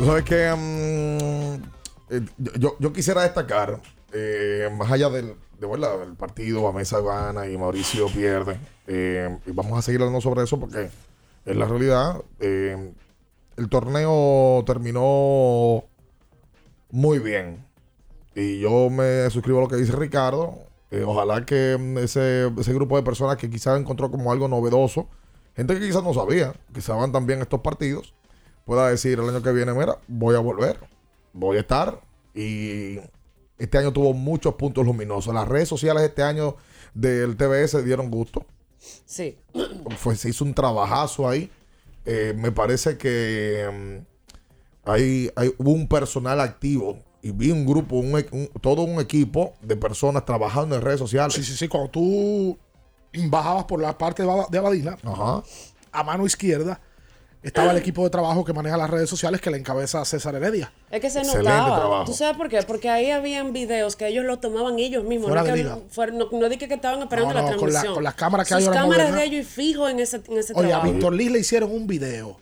Tú sabes que mm, eh, yo, yo quisiera destacar, eh, más allá del, de, ¿verdad? del partido, a Mesa gana y Mauricio pierde, eh, y vamos a seguir hablando sobre eso porque es la realidad. el torneo terminó muy bien. Y yo me suscribo a lo que dice Ricardo. Ojalá que mm, ese, ese grupo de personas que quizás encontró como algo novedoso, gente que quizás no sabía que también estos partidos, pueda decir el año que viene, mira, voy a volver, voy a estar y este año tuvo muchos puntos luminosos. Las redes sociales este año del TBS dieron gusto.
Sí. *clears throat*
Fue, se hizo un trabajazo ahí. Eh, me parece que mm, hay, hay, hubo un personal activo y vi un grupo, un e- un- todo un equipo de personas trabajando en redes sociales.
Sí, sí, sí. Cuando tú bajabas por la parte de Aba- de Abadina,
Ajá.
a mano izquierda estaba el equipo de trabajo que maneja las redes sociales que le encabeza César Heredia.
Es que se
Excelente
notaba.
trabajo.
¿Tú sabes por qué? Porque ahí habían videos que ellos lo tomaban ellos mismos.
Fuera
no,
de
que
liga.
fuera- no, no dije que estaban esperando
No,
la
no, con la-
transmisión.
con las cámaras que
Sus
hay ahora
cámaras de ellos y fijos en ese, en ese
Oye, a
trabajo.
Víctor Liz le hicieron un video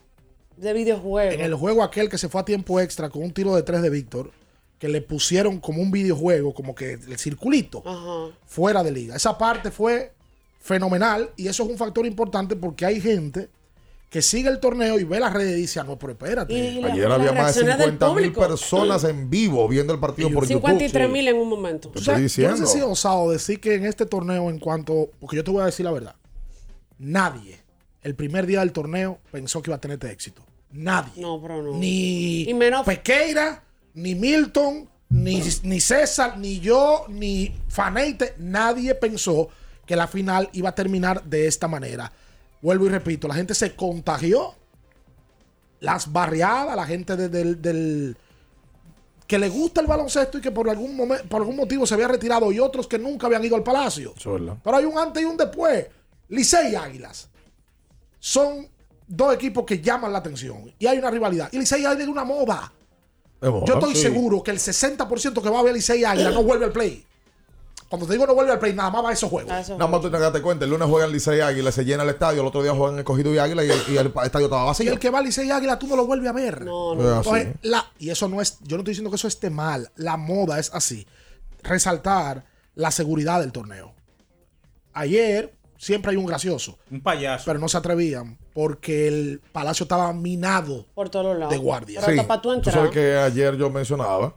De videojuegos.
en el juego aquel que se fue a tiempo extra con un tiro de tres de Víctor, que le pusieron como un videojuego, como que el circulito,
Ajá.
fuera de liga. Esa parte fue fenomenal y eso es un factor importante porque hay gente que sigue el torneo y ve las redes y dice, ah, no, pero espérate.
Y
Ayer había más de
reacciones del
50 mil personas en vivo viendo el partido por
53
YouTube.
mil en un momento.
O sea,
estoy
yo no
diciendo.
sé si osado decir que en este torneo, en cuanto. Porque yo te voy a decir la verdad. Nadie, el primer día del torneo, pensó que iba a tener este éxito. Nadie.
No, pero no.
Ni
Y menos-
Pequeira, ni Milton, ni, ni César, ni yo, ni Faneite. Nadie pensó que la final iba a terminar de esta manera. Vuelvo y repito, la gente se contagió. Las barriadas, la gente de- del, del- que le gusta el baloncesto y que por algún momento, por algún motivo se había retirado y otros que nunca habían ido al palacio. Pero hay un antes y un después. Licey y Águilas son dos equipos que llaman la atención. Y hay una rivalidad. Y Licey y Águilas es una moda. Yo estoy
sí.
seguro que el 60% que va a ver Licey y Águilas no vuelve al play. Cuando te digo no vuelve al play, nada más va a esos juegos.
Nada más tú te das cuenta, el lunes juegan Licey y Águila, se llena el estadio, el otro día juegan Escogido y Águila y el, y el estadio estaba
Y
vacío.
el que va a Licey y Águila, tú no lo vuelves a ver.
No,
no.
Entonces, la- y eso no es, yo no estoy diciendo que eso esté mal. La moda es así. Resaltar la seguridad del torneo. Ayer siempre hay un gracioso.
Un payaso.
Pero no se atrevían porque el palacio estaba minado
Por todos lados.
de guardia.
Pero hasta para tú
Tú sabes que ayer yo mencionaba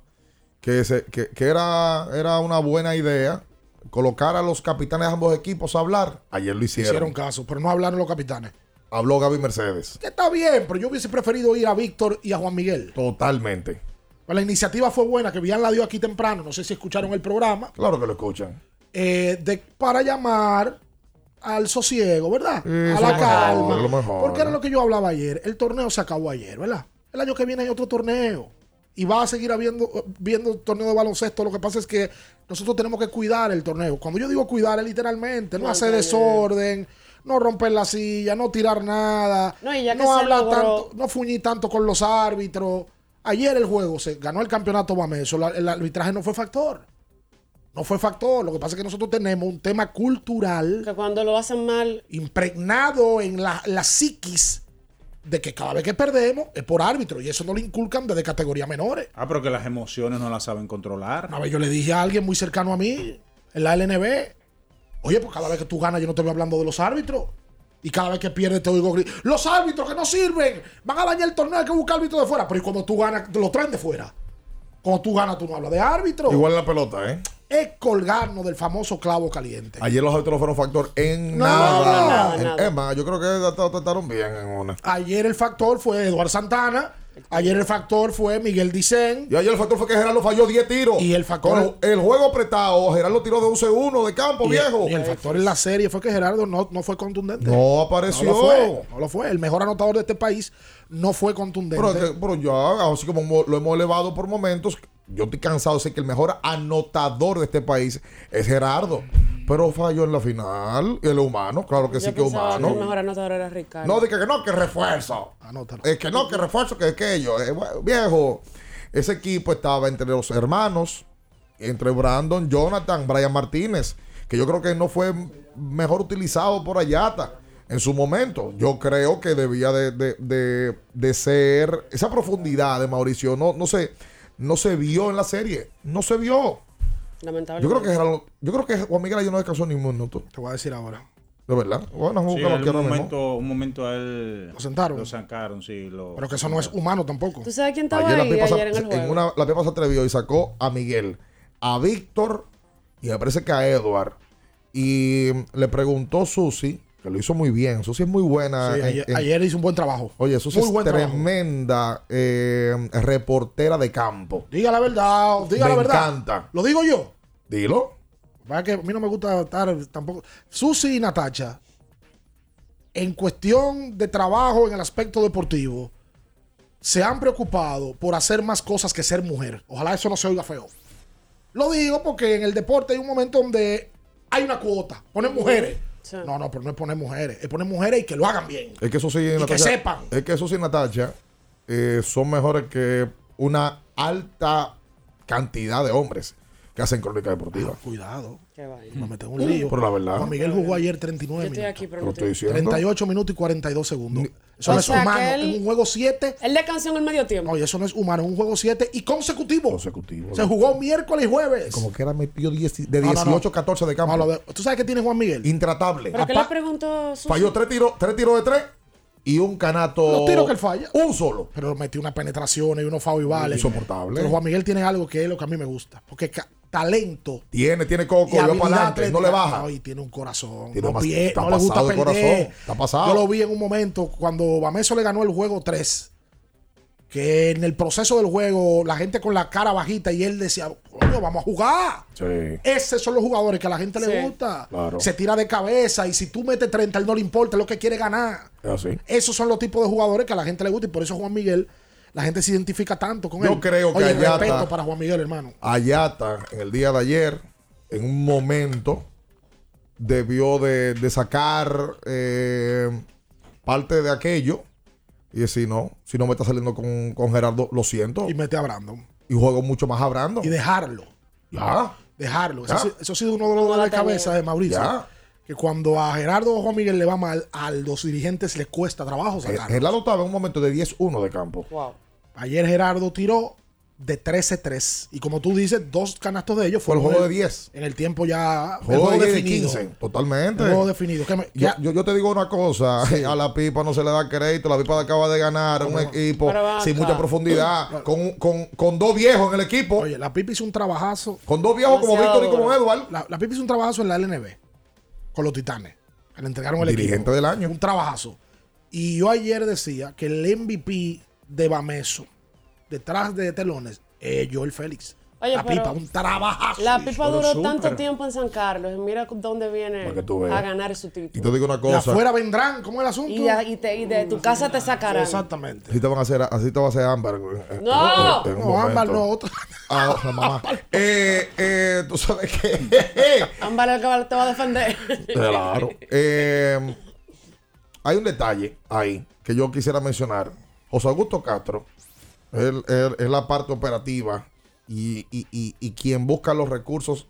que, se- que, que era, era una buena idea colocar a los capitanes de ambos equipos a hablar. Ayer lo hicieron.
Hicieron caso, pero no hablaron los capitanes.
Habló Gaby Mercedes.
Que está bien, pero yo hubiese preferido ir a Víctor y a Juan Miguel.
Totalmente.
Pues la iniciativa fue buena, que Bian la dio aquí temprano. No sé si escucharon el programa.
Claro que lo escuchan.
eh, de, para llamar al sosiego, ¿verdad? A la calma.
mejor.
Porque era lo que yo hablaba ayer. El torneo se acabó ayer, ¿verdad? El año que viene hay otro torneo. Y va a seguir habiendo viendo torneo de baloncesto. Lo que pasa es que nosotros tenemos que cuidar el torneo. Cuando yo digo cuidar es literalmente, no
No,
hacer desorden, no romper la silla, no tirar nada,
No, y ya que
no hablar
logró-
tanto, no fuñir tanto con los árbitros. Ayer el juego se ganó el campeonato Bameso, la- el arbitraje no fue factor. No fue factor. Lo que pasa es que nosotros tenemos un tema cultural
Que cuando lo hacen mal,
impregnado en la, la psiquis de que cada vez que perdemos es por árbitro y eso no lo inculcan desde categorías menores.
Ah, pero que las emociones no las saben controlar.
Una vez yo le dije a alguien muy cercano a mí en la LNB, oye, pues cada vez que tú ganas yo no te voy hablando de los árbitros. Y cada vez que pierdes te oigo gritar, los árbitros que no sirven, van a dañar el torneo, hay que buscar árbitros de fuera. Pero y cuando tú ganas, te lo traen de fuera. Cuando tú ganas, tú no hablas de árbitro.
Igual en la pelota, ¿eh?
Es colgarnos del famoso clavo caliente.
Ayer los árbitros no fueron factor en
No,
nada.
nada.
Es más, yo creo que trataron bien en una.
Ayer el factor fue Eduardo Santana. Ayer el factor fue Miguel Dicen.
Y ayer el factor fue que Gerardo falló 10 tiros.
Y el factor.
Con el juego apretado, Gerardo tiró de 11-1 de campo,
y,
viejo.
y el factor en la serie fue que Gerardo no, no fue contundente.
No apareció.
No lo fue. No lo fue. El mejor anotador de este país no fue contundente.
Pero, ya, así como mo- lo hemos elevado por momentos, yo estoy cansado de decir que el mejor anotador de este país es Gerardo. Pero falló en la final. Y el humano, claro que sí que es
pensaba que el
humano.
mejor anotador era Ricardo.
No, de que, que no, que refuerzo.
Anótalo.
Es que no, que refuerzo, que aquello. Eh, bueno, viejo, ese equipo estaba entre los hermanos, entre Brandon, Jonathan, Brian Martínez, que yo creo que no fue mejor utilizado por Ayata en su momento. Yo creo que debía de, de- de- de ser esa profundidad de Mauricio. No, no, se, no se vio en la serie. No se vio.
Lamentablemente.
Yo creo que Gerardo- yo creo que Juan Miguel ayer no descansó ni un minuto.
Te voy a decir ahora.
De verdad. Bueno, vamos a
Sí, en un momento, un momento a él.
Lo sentaron.
Lo sacaron, sí. Lo,
Pero que eso no es humano tampoco.
¿Tú sabes quién estaba
Ayer la
ahí
se-
ayer en el
en
juego?
una, la Pepa se atrevió y sacó a Miguel, a Víctor y me parece que a Edward. Y le preguntó Susi que lo hizo muy bien. Susi es muy buena.
Sí,
en-
ayer,
en-
ayer hizo un buen trabajo.
Oye, Susi
Muy
es tremenda eh, reportera de campo.
Diga la verdad, diga
Me
la verdad.
encanta.
Lo digo yo.
Dilo.
Va que a mí no me gusta estar tampoco. Susi y Natacha, en cuestión de trabajo en el aspecto deportivo, se han preocupado por hacer más cosas que ser mujer. Ojalá eso no se oiga feo. Lo digo porque en el deporte hay un momento donde hay una cuota. Ponen mujeres. No, no, pero no es poner mujeres. Es poner mujeres y que lo hagan bien.
Es que Susi y,
que
Natacha.
sepan.
Es que Susi y Natacha eh, son mejores que una alta cantidad de hombres que hacen crónica deportiva.
Cuidado.
Qué.
Me metí en un lío.
Pero la verdad.
Juan Miguel jugó ayer 39
Yo estoy
minutos.
aquí, pero no
estoy
estoy-
diciendo.
38 minutos y 42 segundos. Eso
O
no es humano.
él-
En un juego 7.
Él descansó en el medio tiempo.
Oye, eso no es humano. Es un juego 7 y consecutivo.
Consecutivo.
Se jugó miércoles y jueves.
Como que era metido 10 de
No, no,
18
no.
14 de campo.
No, lo de- ¿Tú sabes qué tiene Juan Miguel?
Intratable.
¿Pero qué le preguntó Susi?
Falló tres tiros, tres tiros de tres y un canato.
Los tiros que él falla.
Un solo.
Pero metió una penetración y unos foul y vale.
Insoportable.
Pero Juan Miguel tiene algo que es lo que a mí me gusta. Porque talento.
Tiene, tiene coco,
y
va para adelante, no le baja.
Y tiene un corazón.
Tiene más-
pie-
está
no le gusta
pasado
perder.
corazón, está pasado.
Yo lo vi en un momento cuando Bameso le ganó el juego 3. Que en el proceso del juego, la gente con la cara bajita y él decía, coño, vamos a jugar.
Sí.
Esos son los jugadores que a la gente
Sí.
le gusta.
Claro.
Se tira de cabeza y si tú metes 30, él no le importa, es lo que quiere ganar.
Así.
Esos son los tipos de jugadores que a la gente le gusta y por eso Juan Miguel, la gente se identifica tanto con
Yo
él.
creo que
Oye,
allá
respeto para Juan Miguel, hermano.
Ayata, en el día de ayer, en un momento, debió de, de sacar eh, parte de aquello y decir, no, si no me está saliendo con, con Gerardo, lo siento.
Y mete a Brandon.
Y juego mucho más a Brandon.
Y dejarlo.
Ya.
Dejarlo. Eso,
Ya.
ha sido- eso ha sido uno de los dolores de cabeza de Mauricio.
Ya.
Que cuando a Gerardo o Juan Miguel le va mal, a los dirigentes les cuesta trabajo
Eh,
sacarlo.
Gerardo estaba en un momento de 10-1 de campo.
Wow.
Ayer Gerardo tiró de 13-3. Y como tú dices, dos canastos de ellos
Fue el
fueron
juego de 10.
En el tiempo ya. el
Juego de 10 y
definido.
15. Totalmente.
El juego definido. Me-
Yo,
ya-
yo- yo te digo una cosa, *laughs* a la pipa no se le da crédito, la pipa acaba de ganar un equipo sin mucha profundidad, con, con- con dos viejos en el equipo,
Oye, la Pipa hizo un trabajazo.
con dos viejos como Víctor y como. Edward,
La, la Pipa hizo un trabajazo en la LNB. Con los Titanes. Le entregaron el
dirigente
equipo.
del año.
Un trabajazo. Y yo ayer decía que el MVP de Bameso, detrás de telones, es Joel Félix.
Oye,
la Pipa, un trabajazo.
La pipa duró tanto tiempo en San Carlos. Mira dónde viene a ganar su título.
Y te digo una
Y
cosa,
afuera vendrán, ¿cómo es el asunto?
Y, ya- y te- y de tu casa te sacarán.
Exactamente.
así te van a hacer, así te va a hacer Ámbar. eh,
No.
en un
No, Ámbar no, otro.
Ah, *laughs* mamá. Eh, eh, tú sabes que *laughs*
Ámbar el que te va a defender. *laughs*
Claro. Eh, hay un detalle ahí que yo quisiera mencionar. José Augusto Castro es la parte operativa y, y- y- y quien busca los recursos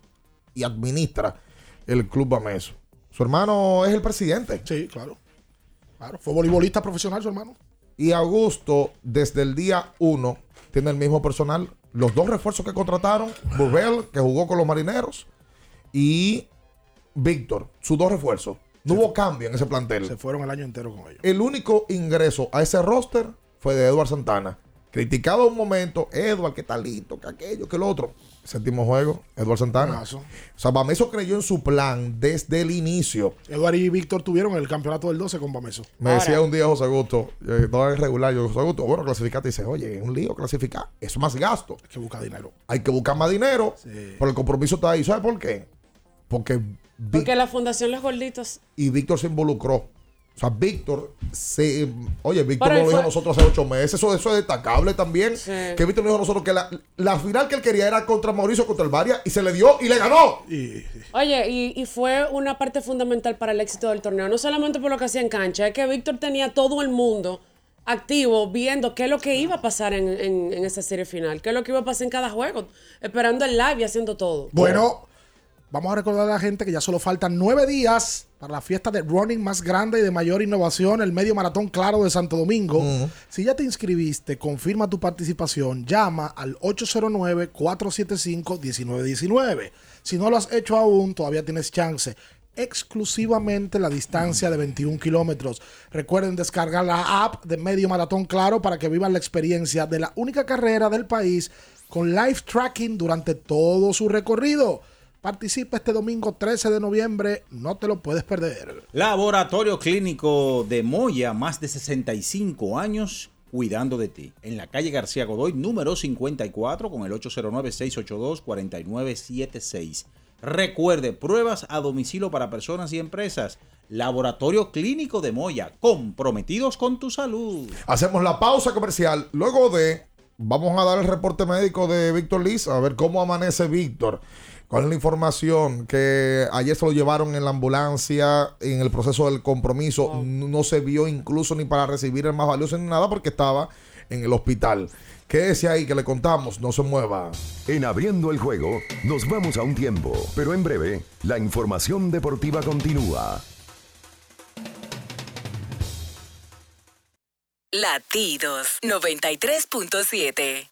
y administra el Club Bameso. Su hermano es el presidente.
Sí, claro. Claro, fue voleibolista profesional su hermano.
Y Augusto, desde el día 1, tiene el mismo personal. Los dos refuerzos que contrataron, Burbel, que jugó con los marineros, y Víctor, sus dos refuerzos. No hubo cambio en ese plantel.
Se fueron el año entero con ellos.
El único ingreso a ese roster fue de Edward Santana. Criticado un momento, Edward, que talito, que aquello, que lo otro. Séptimo juego, Edward Santana.
Buenazo.
O sea, Bameso creyó en su plan desde el inicio.
Eduardo y Víctor tuvieron el campeonato del 12 con Bameso.
Me decía un día José Augusto, eh, no es regular, yo, José Augusto, bueno, clasificate. Dice, oye, es un lío clasificar, es más gasto.
Hay que buscar dinero.
Hay que buscar más dinero, pero el compromiso está ahí. ¿Sabes por qué? Porque
Porque la Fundación Los Gorditos.
y Víctor se involucró. O sea, Víctor se. Oye, Víctor nos lo dijo a nosotros hace ocho meses. Eso, eso es destacable también.
Sí.
Que Víctor nos dijo a nosotros que la, la final que él quería era contra Mauricio, contra el Varia, y se le dio y le ganó.
Oye, y, y fue una parte fundamental para el éxito del torneo. No solamente por lo que hacía en cancha, es que Víctor tenía todo el mundo activo viendo qué es lo que iba a pasar en, en- en esa serie final, qué es lo que iba a pasar en cada juego, esperando el live y haciendo todo.
Bueno, vamos a recordar a la gente que ya solo faltan nueve días para la fiesta de running más grande y de mayor innovación, el Medio Maratón Claro de Santo Domingo. Si ya te inscribiste, confirma tu participación, llama al 809-475-1919. Si no lo has hecho aún, todavía tienes chance. Exclusivamente la distancia de 21 kilómetros. Recuerden descargar la app de Medio Maratón Claro para que vivan la experiencia de la única carrera del país con live tracking durante todo su recorrido. Participa este domingo 13 de noviembre, no te lo puedes perder.
Laboratorio Clínico de Moya, más de 65 años cuidando de ti. En la calle García Godoy, número 54, con el 809-682-4976. Recuerde, pruebas a domicilio para personas y empresas. Laboratorio Clínico de Moya, comprometidos con tu salud.
Hacemos la pausa comercial. Luego de, vamos a dar el reporte médico de Víctor Liz, a ver cómo amanece Víctor. ¿Cuál es la información? Que ayer se lo llevaron en la ambulancia en el proceso del compromiso. No se vio incluso ni para recibir el más valioso ni nada porque estaba en el hospital. Quédese ahí que le contamos, no se mueva.
En abriendo el juego, nos vamos a un tiempo, pero en breve, la información deportiva continúa.
Latidos 93.7.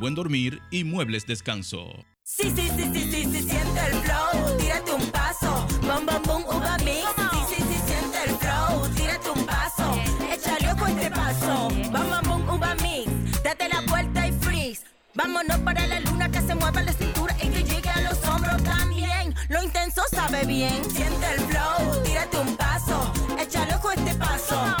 buen dormir y muebles descanso.
Sí, sí, sí, sí, sí, sí, siente el flow, tírate un paso, bom, bom, bom, uva mix. Sí, sí, sí, siente el flow, tírate un paso, échale ojo este paso, bom, bom, bom, uva mix. Date la vuelta y freeze, vámonos para la luna que se mueva la cintura y que llegue a los hombros también. Lo intenso sabe bien, siente el flow, tírate un paso, échale ojo este paso.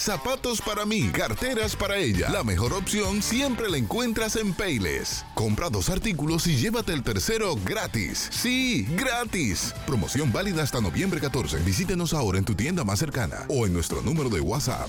Zapatos para mí, carteras para ella. La mejor opción siempre la encuentras en Payless. Compra dos artículos y llévate el tercero gratis. Sí, gratis. Promoción válida hasta noviembre 14. Visítenos ahora en tu tienda más cercana o en nuestro número de WhatsApp.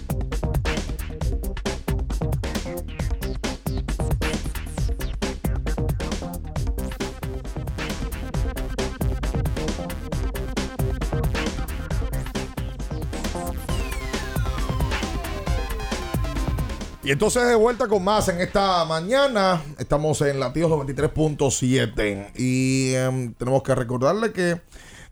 Y entonces de vuelta con más en esta mañana. Estamos en Latidos 93.7 y em, tenemos que recordarle que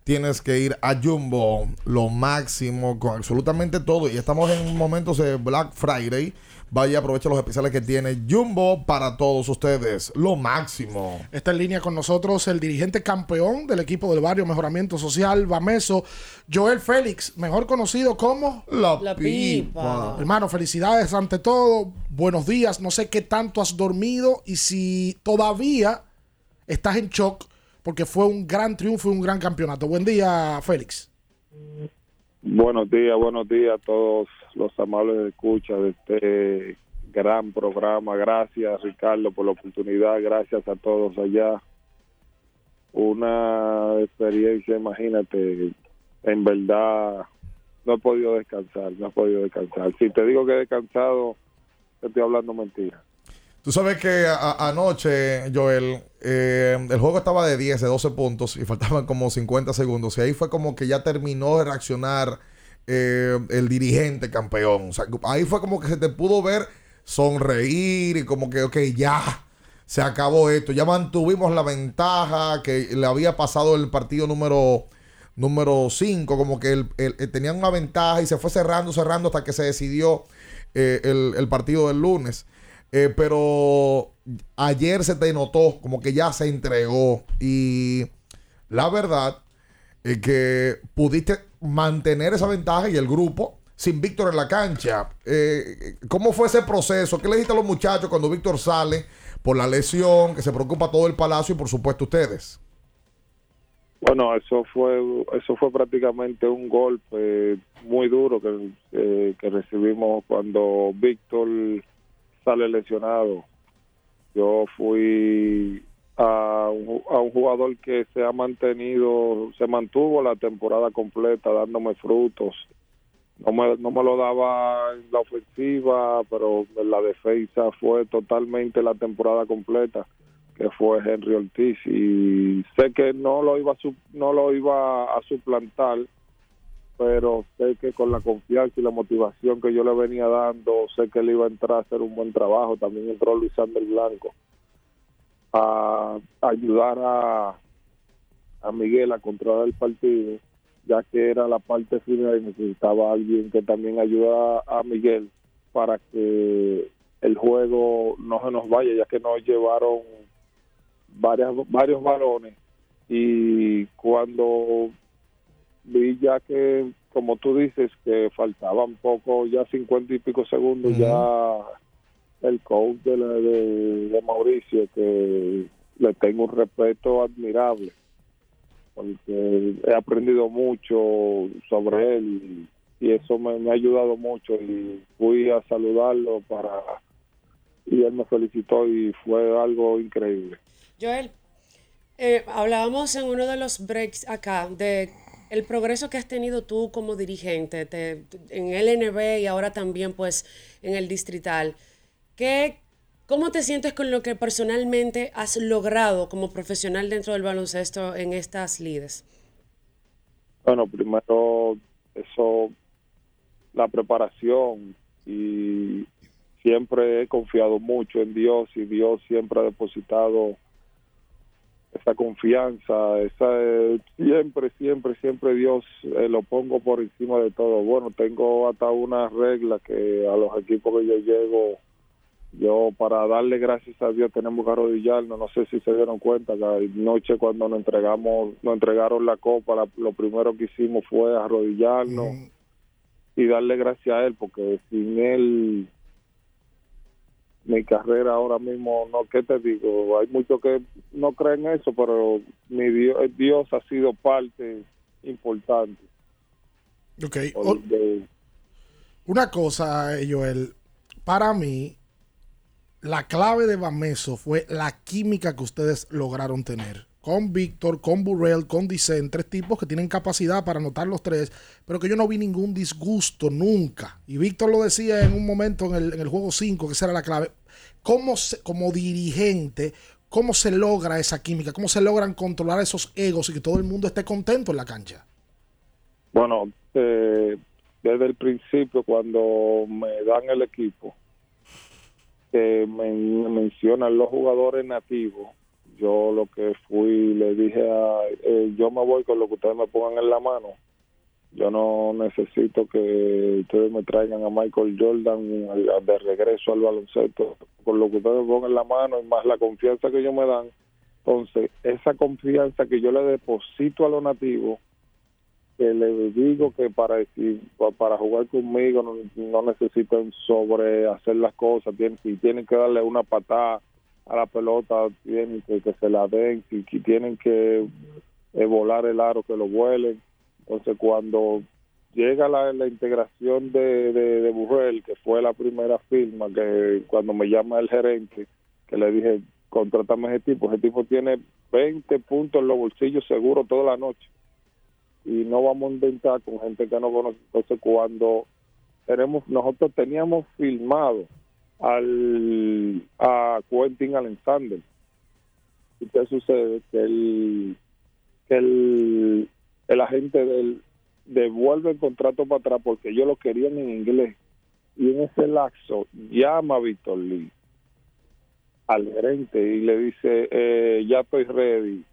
tienes que ir a Jumbo, lo máximo con absolutamente todo. Y estamos en momentos de Black Friday. Vaya, aprovecha los especiales que tiene Jumbo para todos ustedes. Lo máximo.
Está en línea con nosotros el dirigente campeón del equipo del barrio Mejoramiento Social, Bameso, Joel Félix, mejor conocido como
La,
La
pipa.
Pipa.
Hermano, felicidades ante todo. Buenos días. No sé qué tanto has dormido y si todavía estás en shock porque fue un gran triunfo y un gran campeonato. Buen día, Félix.
Buenos días, buenos días a todos los amables de escucha de este gran programa. Gracias, Ricardo, por la oportunidad. Gracias a todos allá. Una experiencia, imagínate, en verdad no he podido descansar, no he podido descansar. Si te digo que he descansado, te estoy hablando mentira.
Tú sabes que anoche, Joel, eh, el juego estaba de 10, de 12 puntos y *laughs* faltaban como 50 segundos. Y ahí fue como que ya terminó de reaccionar eh, el dirigente campeón. O sea, ahí fue como que se te pudo ver sonreír y como que, ok, ya se acabó esto. Ya mantuvimos la ventaja que le había pasado el partido número número 5, como que el- el- eh, tenían una ventaja y se fue cerrando, cerrando hasta que se decidió eh, el partido del lunes. Eh, pero ayer se te notó como que ya se entregó y la verdad es que pudiste mantener esa ventaja y el grupo sin Víctor en la cancha. Eh, ¿Cómo fue ese proceso? ¿Qué le dijiste a los muchachos cuando Víctor sale por la lesión, que se preocupa todo el palacio y por supuesto ustedes?
Bueno, eso fue eso fue prácticamente un golpe muy duro que, eh, que recibimos cuando Víctor sale lesionado. Yo fui a un, a un jugador que se ha mantenido, se mantuvo la temporada completa dándome frutos. No me, no me lo daba en la ofensiva, pero en la defensa fue totalmente la temporada completa que fue Henry Ortiz y sé que no lo iba a no lo iba a suplantar pero sé que con la confianza y la motivación que yo le venía dando sé que él iba a entrar a hacer un buen trabajo. También entró Luis Ander Blanco a ayudar a Miguel a controlar el partido ya que era la parte final y necesitaba alguien que también ayudara a Miguel para que el juego no se nos vaya ya que nos llevaron varias, varios balones. Y cuando vi ya que, como tú dices, que faltaban poco, ya cincuenta y pico segundos, ya el coach de, la- de, de Mauricio, que le tengo un respeto admirable, porque he aprendido mucho sobre él y, y eso me, me ha ayudado mucho y fui a saludarlo para y él me felicitó y fue algo increíble.
Joel, eh, hablábamos en uno de los breaks acá de el progreso que has tenido tú como dirigente te- en el NB y ahora también pues en el distrital. ¿Qué, ¿Cómo te sientes con lo que personalmente has logrado como profesional dentro del baloncesto en estas lides?
Bueno, primero eso, la preparación y siempre he confiado mucho en Dios y Dios siempre ha depositado esa confianza, esa eh, siempre, siempre, siempre Dios eh, lo pongo por encima de todo. Bueno, tengo hasta una regla que a los equipos que yo llego, yo para darle gracias a Dios tenemos que arrodillarnos. No sé si se dieron cuenta que anoche cuando nos entregamos, nos entregaron la copa, la- lo primero que hicimos fue arrodillarnos y darle gracias a él, porque sin él mi carrera ahora mismo, no, ¿qué te digo? Hay muchos que no creen eso, pero mi Dios, Dios ha sido parte importante.
Ok. O- Una cosa, eh, Joel, para mí, la clave de Bameso fue la química que ustedes lograron tener. Con Víctor, con Burrell, con Dicen, tres tipos que tienen capacidad para anotar los tres, pero que yo no vi ningún disgusto nunca. Y Víctor lo decía en un momento en el, en el juego 5, que esa era la clave. ¿Cómo se- como dirigente, cómo se logra esa química? ¿Cómo se logran controlar esos egos y que todo el mundo esté contento en la cancha?
Bueno, eh, desde el principio, cuando me dan el equipo, que me, me mencionan los jugadores nativos, yo lo que fui, le dije a, eh, yo me voy con lo que ustedes me pongan en la mano. Yo no necesito que ustedes me traigan a Michael Jordan de regreso al baloncesto. Con lo que ustedes pongan en la mano y más la confianza que ellos me dan. Entonces, esa confianza que yo le deposito a los nativos, que le digo que para para jugar conmigo no, no necesitan sobre hacer las cosas, tienen, si tienen que darle una patada a la pelota tienen que, que se la den, que, que tienen que eh, volar el aro, que lo vuelen. Entonces cuando llega la, integración de, de, de Bujel, que fue la primera firma, que cuando me llama el gerente, que le dije, contrátame a ese tipo, ese tipo tiene 20 puntos en los bolsillos seguro toda la noche. Y no vamos a inventar con gente que no conoce. Entonces cuando tenemos, nosotros teníamos filmado al a Quentin Alexander. ¿Y qué sucede? Que el, que el, el agente del devuelve el contrato para atrás porque ellos lo querían en inglés. Y en ese lapso llama a Víctor Lee al gerente y le dice, eh, ya estoy ready,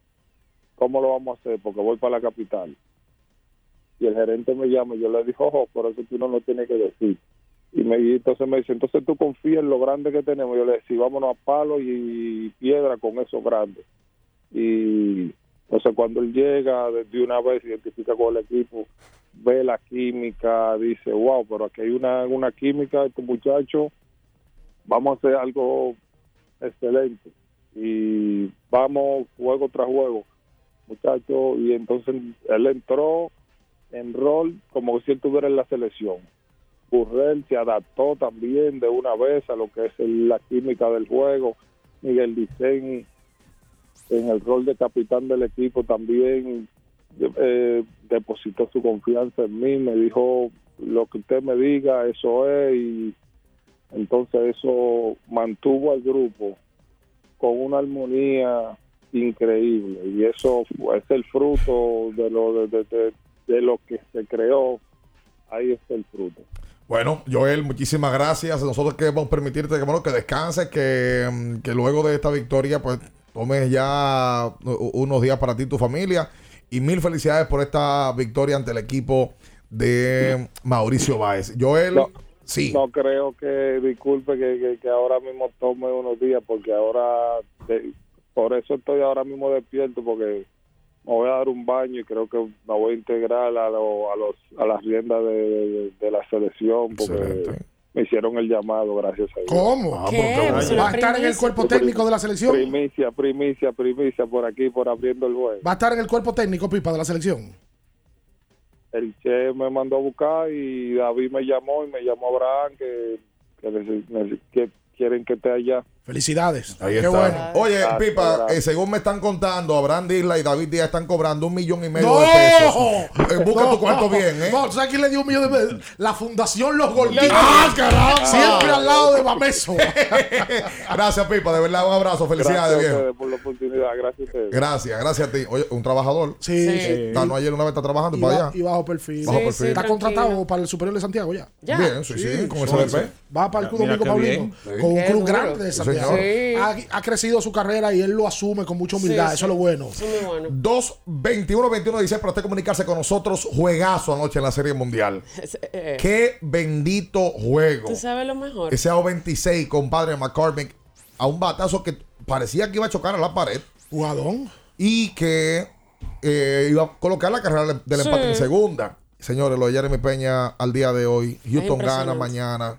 ¿cómo lo vamos a hacer? Porque voy para la capital. Y el gerente me llama y yo le digo, ojo, por eso tú no lo tienes que decir. Y, me, y entonces me dice, entonces tú confías en lo grande que tenemos. Yo le decía, vámonos a palo y piedra con eso grande. Y entonces cuando él llega, de de una vez identifica con el equipo, ve la química, dice, wow, pero aquí hay una, una química, estos muchachos, vamos a hacer algo excelente. Y vamos juego tras juego, muchachos, y entonces él entró en rol como si él estuviera en la selección. Burrell se adaptó también de una vez a lo que es la química del juego. Miguel Dicen en el rol de capitán del equipo también eh, depositó su confianza en mí, me dijo lo que usted me diga, eso es, y entonces eso mantuvo al grupo con una armonía increíble y eso es el fruto de lo de, de- de- de lo que se creó ahí está el fruto
Bueno, Joel, muchísimas gracias. Nosotros queremos permitirte que, bueno, que descanses, que, mm, que luego de esta victoria, pues tomes ya unos días para ti y tu familia. Y mil felicidades por esta victoria ante el equipo de Mauricio Báez. Joel,
No,
sí.
no creo que disculpe que, que- que ahora mismo tome unos días porque ahora de- por eso estoy ahora mismo despierto porque me voy a dar un baño y creo que me voy a integrar a, lo- a los a las riendas de, de- de la selección porque me hicieron el llamado gracias a Dios.
¿Cómo? ¿Qué? ¿Va a estar en el cuerpo técnico de la selección?
Primicia, primicia, primicia por aquí, por abriendo el juego.
¿Va a estar en el cuerpo técnico, Pipa, de la selección?
el Che me mandó a buscar y David me llamó y me llamó Abraham que, que, que quieren que esté allá.
Felicidades.
Ahí
Qué
está.
bueno.
Oye,
Gracias,
Pipa, eh, según me están contando, Abraham Disla y David Díaz están cobrando un millón y medio
¡No!
de pesos. Eh, busca
No,
tu cuarto
no.
bien, ¿eh?
No, ¿tú sabes quién le dio un millón de pesos? La Fundación Los Gorditos.
¡Ah, caramba!
Siempre al lado de Bameso. *laughs*
Gracias, Pipa. De verdad, un abrazo. Felicidades,
Gracias a
viejo.
ustedes por la oportunidad. Gracias a ustedes.
Gracias, gracias a ti. Oye, un trabajador.
Sí, Sí. sí.
Ganó ayer una vez, está trabajando
Y,
para allá.
y bajo perfil.
Bajo Sí, perfil. sí,
Está
tranquilo.
contratado para el Superior de Santiago ya.
Ya. Bien, sí, sí, con el CDP.
Va para el Club Domingo Paulino. Con un club grande de Santiago.
Señor.
Ha, ha crecido su carrera y él lo asume con mucha humildad.
Sí,
Eso
sí.
es lo bueno.
Muy bueno.
2 21 21 16 para usted comunicarse con nosotros. Juegazo anoche en la Serie Mundial. *laughs*
Eh,
Qué bendito juego.
¿Tú sabes lo mejor?
Ese AO26, compadre McCormick, a un batazo que parecía que iba a chocar a la pared.
Jugadón.
Y que eh, iba a colocar la carrera del
Sí.
empate en segunda. Señores, lo de Jeremy Peña al día de hoy. Houston gana mañana.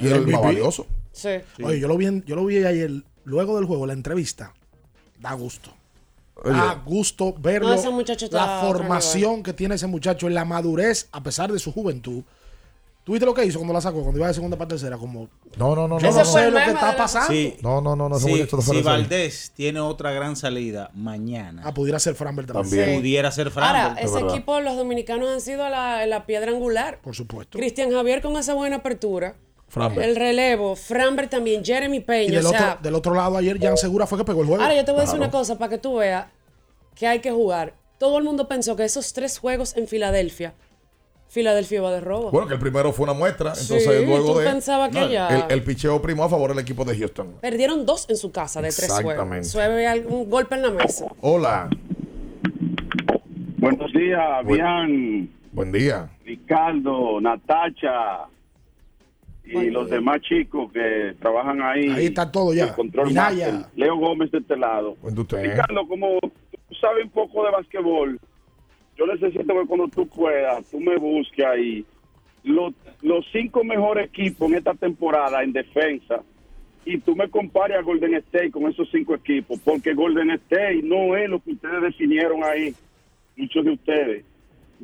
Y
El
es el más valioso.
Sí.
Oye, yo lo, vi en- yo lo vi ayer, luego del juego, la entrevista. Da gusto. Da gusto verlo.
No, ese muchacho está
la formación que tiene ese muchacho, la madurez, a pesar de su juventud. ¿Tú viste lo que hizo cuando la sacó? Cuando iba de segunda para tercera, como...
No, no, no,
Yo
no.
no,
no,
sé
no.
lo que está pasando.
Sí.
No, no, no, no.
Sí, si. Valdés tiene otra gran salida mañana.
Ah, pudiera ser Framber también.
También.
Pudiera ser Framber.
Ahora, ese equipo, los dominicanos han sido la, la piedra angular.
Por supuesto.
Cristian Javier con esa buena apertura.
Framber.
El relevo, Framber también, Jeremy
Y
Peña.
del,
o sea,
otro, del otro lado, ayer Jan Segura fue que pegó el juego.
ahora yo te voy a decir
Claro.
una cosa para que tú veas que hay que jugar. Todo el mundo pensó que esos tres juegos en Filadelfia, Filadelfia iba de robo.
Bueno, que el primero fue una muestra. Entonces,
Sí,
luego
tú
de.
pensabas que ya-
El, el picheo primó a favor del equipo de Houston.
Perdieron dos en su casa de tres juegos.
Exactamente.
Sueve un golpe en la mesa.
Hola.
Buenos días,
Buen-
Bian,
Buen día.
Ricardo, Natacha y los demás chicos que trabajan ahí.
Ahí está todo ya.
El control master. Leo Gómez de este lado.
Usted.
Ricardo, como tú sabes un poco de basquetbol, yo necesito que cuando tú puedas, tú me busques ahí los, los cinco mejores equipos en esta temporada en defensa y tú me compares a Golden State con esos cinco equipos, porque Golden State no es lo que ustedes definieron ahí, muchos de ustedes.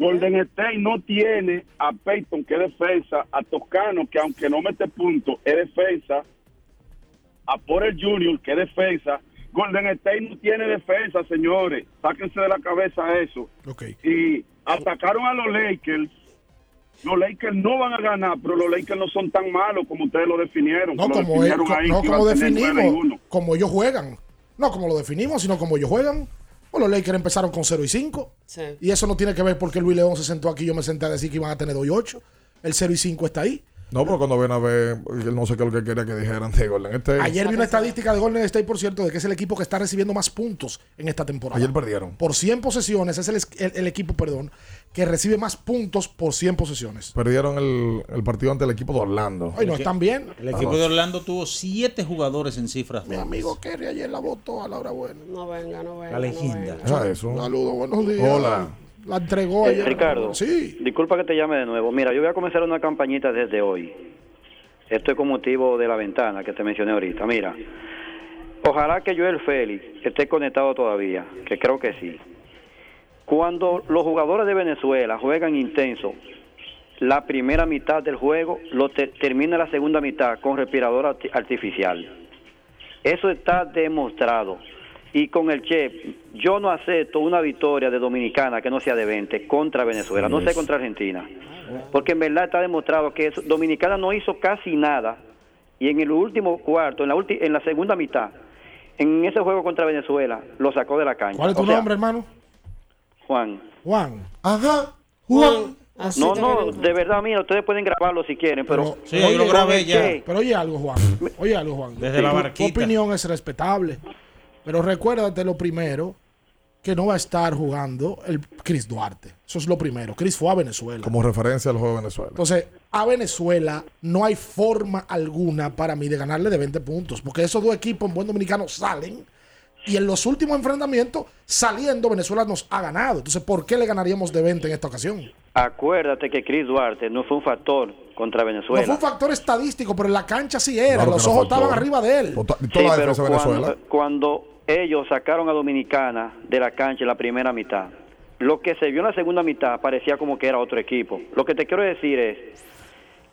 Golden State no tiene a Peyton, que es defensa, a Toscano, que aunque no mete puntos, es defensa, a Porter Junior, que es defensa. Golden State no tiene defensa, señores. Sáquense de la cabeza eso. Y atacaron a los Lakers. Los Lakers no van a ganar, pero los Lakers no son tan malos como ustedes lo definieron.
No como, es-
definieron ahí,
no como definimos, como ellos juegan. No como lo definimos, sino como ellos juegan. Pues los Lakers empezaron con 0 y 5.
Sí.
Y eso no tiene que ver porque Luis León se sentó aquí y yo me senté a decir que iban a tener 2 y 8. El 0 y 5 está ahí.
No, pero cuando ven a ver, él no sé qué es lo que quería que dijeran de Golden State.
Ayer vi una estadística de Golden State, por cierto, de que es el equipo que está recibiendo más puntos en esta temporada.
Ayer perdieron.
Por 100 posesiones, es el, el- el equipo, perdón, que recibe más puntos por 100 posesiones.
Perdieron el, el partido ante el equipo de Orlando.
Ay, no, están bien.
El equipo de Orlando tuvo siete jugadores en cifras. Mi
amigo Kerry ayer la votó a Laura Bueno.
No venga, no venga.
La leyenda.
Ah, eso.
Saludos, buenos días.
Hola.
La entregó
Eh. Ricardo,
Sí.
disculpa que te llame de nuevo. Mira, yo voy a comenzar una campañita desde hoy. Esto es con motivo de la ventana que te mencioné ahorita. Mira, ojalá que Joel Félix esté conectado todavía, que creo que sí. Cuando los jugadores de Venezuela juegan intenso, la primera mitad del juego lo te- termina la segunda mitad con respirador arti- artificial. Eso está demostrado. Y con el Che, yo no acepto una victoria de Dominicana que no sea de 20 contra Venezuela, no sé contra Argentina. Porque en verdad está demostrado que eso- Dominicana no hizo casi nada. Y en el último cuarto, en la, ulti- en la segunda mitad, en ese juego contra Venezuela, lo sacó de la cancha.
¿Cuál es tu
O sea,
nombre, hermano?
Juan.
Juan.
Ajá.
Juan.
No, no, de verdad, mira, ustedes pueden grabarlo si quieren, pero...
Sí, yo lo grabé ya.
Pero oye algo, Juan. Oye algo, Juan.
Desde la barquita.
Tu opinión es respetable. Pero recuérdate lo primero, que no va a estar jugando el Chris Duarte. Eso es lo primero. Chris fue a Venezuela.
Como referencia al juego de Venezuela.
Entonces, a Venezuela no hay forma alguna para mí de ganarle de 20 puntos. Porque esos dos equipos en buen dominicano salen. Y en los últimos enfrentamientos, saliendo, Venezuela nos ha ganado. Entonces, ¿por qué le ganaríamos de 20 en esta ocasión?
Acuérdate que Chris Duarte no fue un factor contra Venezuela.
No fue un factor estadístico, pero en la cancha sí era.
Claro
los
no
ojos
faltó.
estaban arriba de él.
Toda
Sí,
la
pero cuando, cuando ellos sacaron a Dominicana de la cancha en la primera mitad, lo que se vio en la segunda mitad parecía como que era otro equipo. Lo que te quiero decir es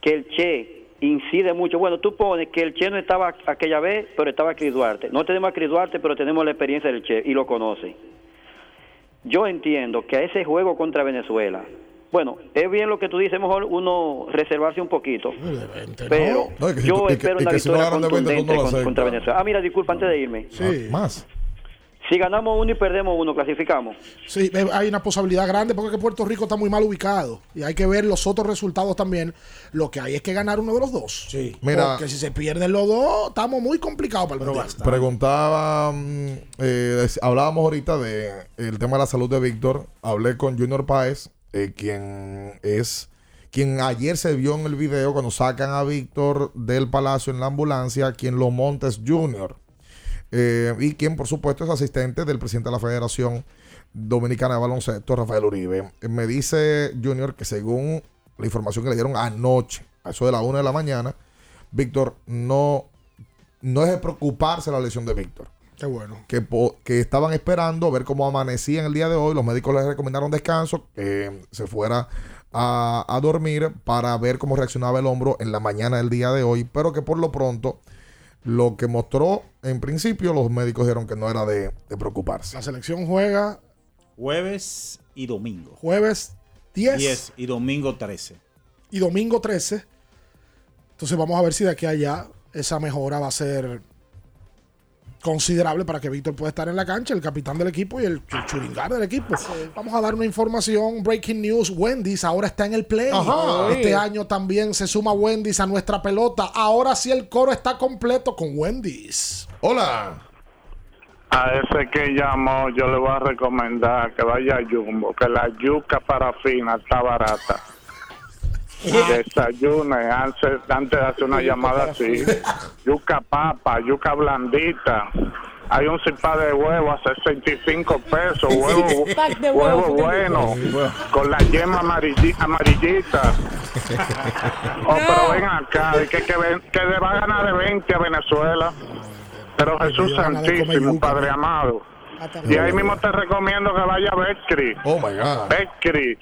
que el Che incide mucho. Bueno, tú pones que el Che no estaba aquella vez, pero estaba Cris Duarte. No tenemos a Cris Duarte, pero tenemos la experiencia del Che y lo conoce. Yo entiendo que a ese juego contra Venezuela, bueno, es bien lo que tú dices, mejor uno reservarse un poquito. Pero
No, y que si
yo
tú-
espero una
no
victoria
ganan de 20, tú no
contundente
lo
con-
aceptas.
contra Venezuela. Ah, mira, disculpa antes de irme.
Sí.
Más.
Si ganamos uno y perdemos uno, clasificamos.
Sí, eh, hay una posibilidad grande porque es que Puerto Rico está muy mal ubicado. Y hay que ver los otros resultados también. Lo que hay es que ganar uno de los dos. Sí.
Mira-
Porque si se pierden los dos, estamos muy complicados para el mundial.
Preguntaba, mm, eh, hablábamos ahorita de el tema de la salud de Víctor. Hablé con Junior Páez, eh, quien es quien ayer se vio en el video cuando sacan a Víctor del Palacio en la ambulancia, quien lo monta es Junior. Eh, y quien por supuesto es asistente del presidente de la Federación Dominicana de Baloncesto, Rafael Uribe. Eh, Me dice Junior que según la información que le dieron anoche, a eso de la una de la mañana, Víctor no, no es de preocuparse la lesión de Víctor.
Qué bueno.
Que, po- que estaban esperando ver cómo amanecía en el día de hoy. Los médicos les recomendaron descanso, que se fuera a, a dormir para ver cómo reaccionaba el hombro en la mañana del día de hoy, pero que por lo pronto lo que mostró en principio los médicos dijeron que no era de, de preocuparse.
La selección juega
Jueves y domingo.
jueves 10,
10 y domingo 13.
y domingo 13. Entonces vamos a ver si de aquí a allá esa mejora va a ser considerable para que Víctor pueda estar en la cancha, el capitán del equipo y el, ch- churingar del equipo. Vamos a dar una información, breaking news, Wendy's ahora está en el play.
Ajá.
Este año también se suma Wendy's a nuestra pelota. Ahora sí el coro está completo con Wendy's.
Hola.
A ese que llamó, yo le voy a recomendar que vaya a Jumbo, que la yuca parafina está barata. Desayune antes, antes de hacer una llamada así. Yuca papa, yuca blandita. Hay un cipá de huevo a 65 pesos, huevo,
huevo,
bueno, con la yema amarilli- amarillita. *laughs* Oh, pero ven acá, que, que, ven- que le va a ganar de 20 a Venezuela. Pero Jesús Santísimo, Padre amado. Y ahí mismo te recomiendo que vaya a Betcris.
Oh my God.
Betcris.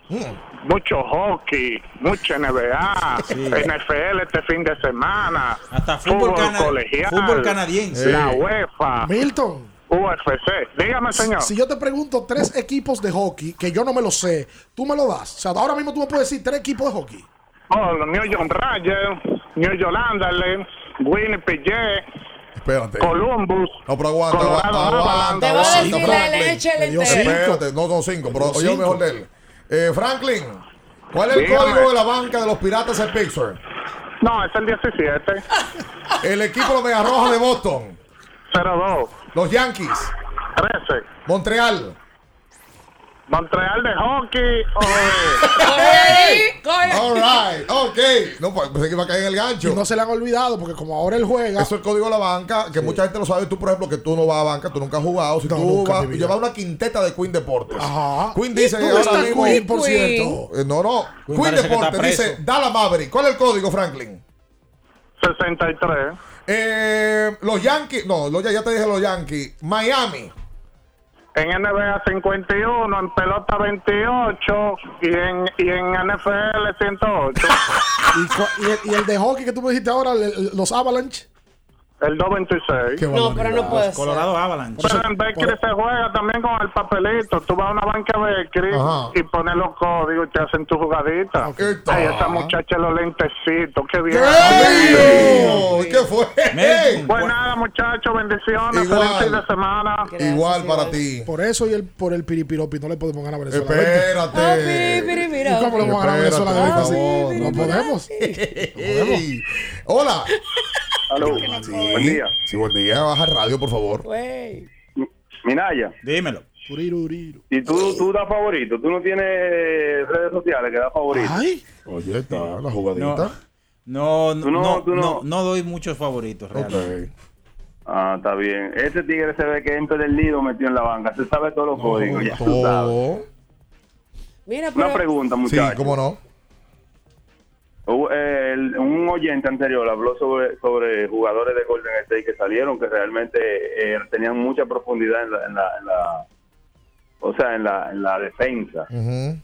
Mucho hockey, mucho NBA, NFL este fin de semana,
Hasta fútbol cana-
colegial,
fútbol canadiense.
la. UEFA,
Milton.
UFC. Dígame, señor.
Si yo te pregunto tres equipos de hockey que yo no me lo sé, tú me lo das. O sea, ahora mismo tú me puedes decir tres equipos de hockey.
Oh, los New York Rangers, New York Anderlecht, Winnipeg
Espérate.
Columbus,
No, pero aguanta,
Colorado
aguanta, aguanta.
Avalanche. Te voy a decir la leche, le.
Espérate, no, no, cinco, pero oye lo mejor de él. Eh, Franklin, ¿cuál es el
Dígame.
código de la banca de los piratas de Pittsburgh?
No, es el 17. *laughs*
El equipo de los Megarrojas de Boston.
02.
Los Yankees.
13.
Montreal.
Montreal de hockey o
All right, ok. No, pues pensé que iba a caer en el gancho.
Y no se le han olvidado porque como ahora él juega.
Eso es el código de la banca, que mucha gente lo sabe. Tú, por ejemplo, que tú no vas a banca, tú nunca has jugado. Si
No,
tú vas, llevas una quinteta de Queen Deportes.
Ajá.
Queen
¿Y
dice
dónde
ahora
está
mismo-
Queen, por cierto?
Eh, no, no.
Queen
Deportes dice. Dallas Maverick. ¿Cuál es el código, Franklin?
63.
Eh, los Yankees, no, los, ya, ya te dije los Yankees. Miami.
En NBA 51, en pelota 28 y en, y en NFL 108. *laughs*
Y, y el, y el de hockey que tú me dijiste ahora, el- los Avalanche.
El 226.
Qué
No, pero no puede ser.
Colorado Avalanche.
Pero en Beckley se juega también con el papelito. Tú vas a una banca Beckley
Ajá.
y pones los códigos y te hacen tu jugadita.
está.
Ay, esa muchacha los lentecitos, qué bien.
¡Ey! ¿Qué fue?
Pues nada, muchachos, bendiciones.
Igual.
Feliz fin de semana.
Igual para ti.
Por eso y el, por el piripiropi no le podemos ganar a Venezuela.
Espérate.
¿Y cómo le vamos a ganar a Venezuela
Espérate,
20?
por
No podemos. *laughs*
Hola.
Aló.
Sí.
Buen día.
Sí, buen día. Baja radio, por favor.
Minaya.
Dímelo.
Y tú, tú das favorito. Tú no tienes redes sociales que das favorito.
Oye, está la jugadita.
No, no,
no-
no,
no-
no, no doy muchos favoritos realmente.
Ah, está bien. Ese tigre se ve que entra del nido metido en la banca. Se sabe todos los códigos. Ya tú sabes.
Mira, pero.
Una pregunta, muchachos.
Sí, cómo no.
Eh, el- un oyente anterior habló sobre, sobre jugadores de Golden State que salieron que realmente eh, tenían mucha profundidad en la, en la, en la- o sea, en la, en la defensa.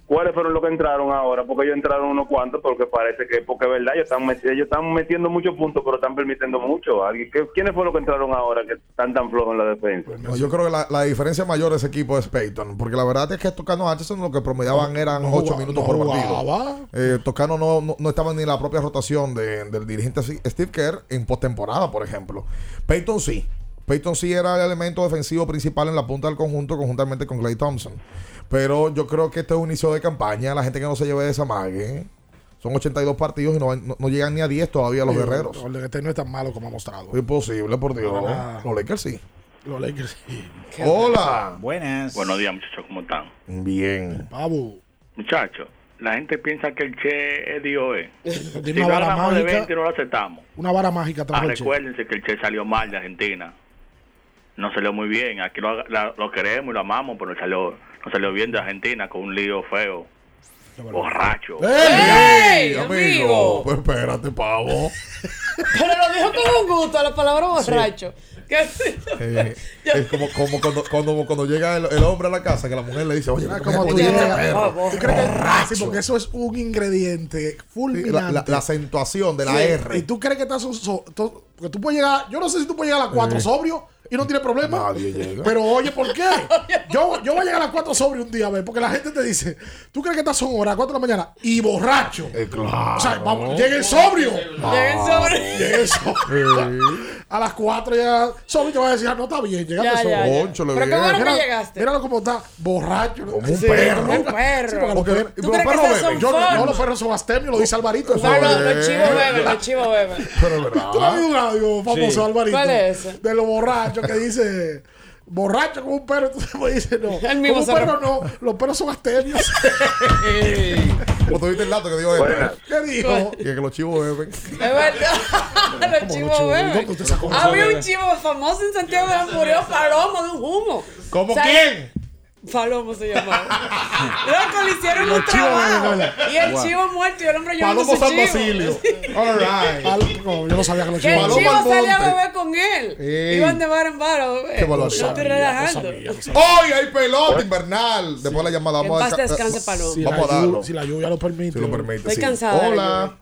¿Cuáles fueron los que entraron ahora? Porque ellos entraron unos cuantos porque parece que, porque es verdad, ellos están, ellos están metiendo muchos puntos, pero están permitiendo mucho. ¿Alguien- qué- ¿Quiénes fueron los que entraron ahora que están tan flojos en la defensa?
No, yo creo que la, la diferencia mayor de ese equipo es Peyton, porque la verdad es que Tocano Hutchinson lo que promediaban eran 8
jugaba-
minutos
no
por partido. Eh, Tocano no, no, no estaba ni en la propia rotación de- del dirigente Steve Kerr en postemporada, por ejemplo. Peyton sí. Peyton sí era el elemento defensivo principal en la punta del conjunto, conjuntamente con Clay Thompson. Pero yo creo que este es un inicio de campaña. La gente que no se lleve de esa mague. Son 82 partidos y no, no- no llegan ni a 10 todavía los
Sí,
guerreros.
State no es tan malo como ha mostrado.
Imposible, por Dios. Los Lakers sí.
Los Lakers sí.
Hola.
Buenas.
Buenos días, muchachos, ¿cómo están?
Bien.
Pavo.
Muchachos, la gente piensa que el Che es Dios. eh. *laughs* Si no
una vara
hablamos de
mágica.
20, no lo aceptamos.
Una vara mágica
Ah,
trajo el Che.
recuérdense que el Che salió mal de Argentina. No salió muy bien. Aquí lo, la- lo queremos y lo amamos, pero salió, no salió bien de Argentina con un lío feo. Borracho.
¡Ey!
¡Ey,
amigo!
amigo!
Pues espérate, pavo. *laughs*
Pero lo dijo con un gusto, la palabra borracho. ¿Qué?
Eh, es como, como cuando, cuando, cuando llega el, el hombre a la casa, que la mujer le dice, oye,
Mira
¿cómo
cómo tú llegas. ¿Tú crees que-
Borracho.
Sí, porque eso es un ingrediente fulminante.
la- la acentuación de la
Sí,
R.
Y tú crees que estás. so- so- to- porque tú puedes llegar. Yo no sé si tú puedes llegar a las 4
Eh.
sobrio y no tienes problema.
Nadie llega.
Pero oye, ¿por qué? *laughs* Yo, yo voy a llegar a las 4 sobrio un día, a ver, porque la gente te dice, ¿tú crees que estas son horas, 4 de la mañana? Y borracho.
Eh, claro.
O sea, vamos, llegue sobrio.
Llegue sobrio.
Llegue sobrio. A las 4 ya sobrio te va a decir, ah, no está bien, llegaste
ya.
Concho, le
Pero qué bueno que llegaste.
Míralo como está, borracho.
Como un perro.
como
Un perro.
Sí, porque los los
crees
perros beben. Yo no, los perros son astemios, lo dice Alvarito.
No, no, los chivos beben, los chivos beben.
Pero es verdad.
¿Tú no has oído un audio famoso,
Sí.
Alvarito?
¿Cuál es?
De los borrachos que dice... Borracho como un perro, entonces me dice no. *laughs*
El mismo
como un perro no, los perros son astemios. *laughs*
Como tú viste el dato que dijo él.
¿Qué dijo?
Y que los chivos beben.
Es verdad. *laughs* los chivos beben. Había un chivo famoso en Santiago que murió palomo de un humo.
¿Cómo
O
quién?
Palomo se llamaba. *laughs* Loco, le hicieron
Los
un
chivos
trabajo. Y el
Wow.
chivo muerto y el hombre llevando
Palomo
su
San
chivo.
Basilio. *laughs* All right. Pal- no, yo no sabía que los
Que el
chivos.
chivo salía a beber con él.
Ey.
Iban de bar en bar a beber.
Qué
No
barbaridad.
estoy relajando.
¡Hoy hay pelota invernal! Después de la llamada
En
vamos
paz
a
descanse, Palomo.
Si
Vamos
la,
a darlo.
si la lluvia lo permite.
Si lo permite.
Estoy
sí.
la
Hola.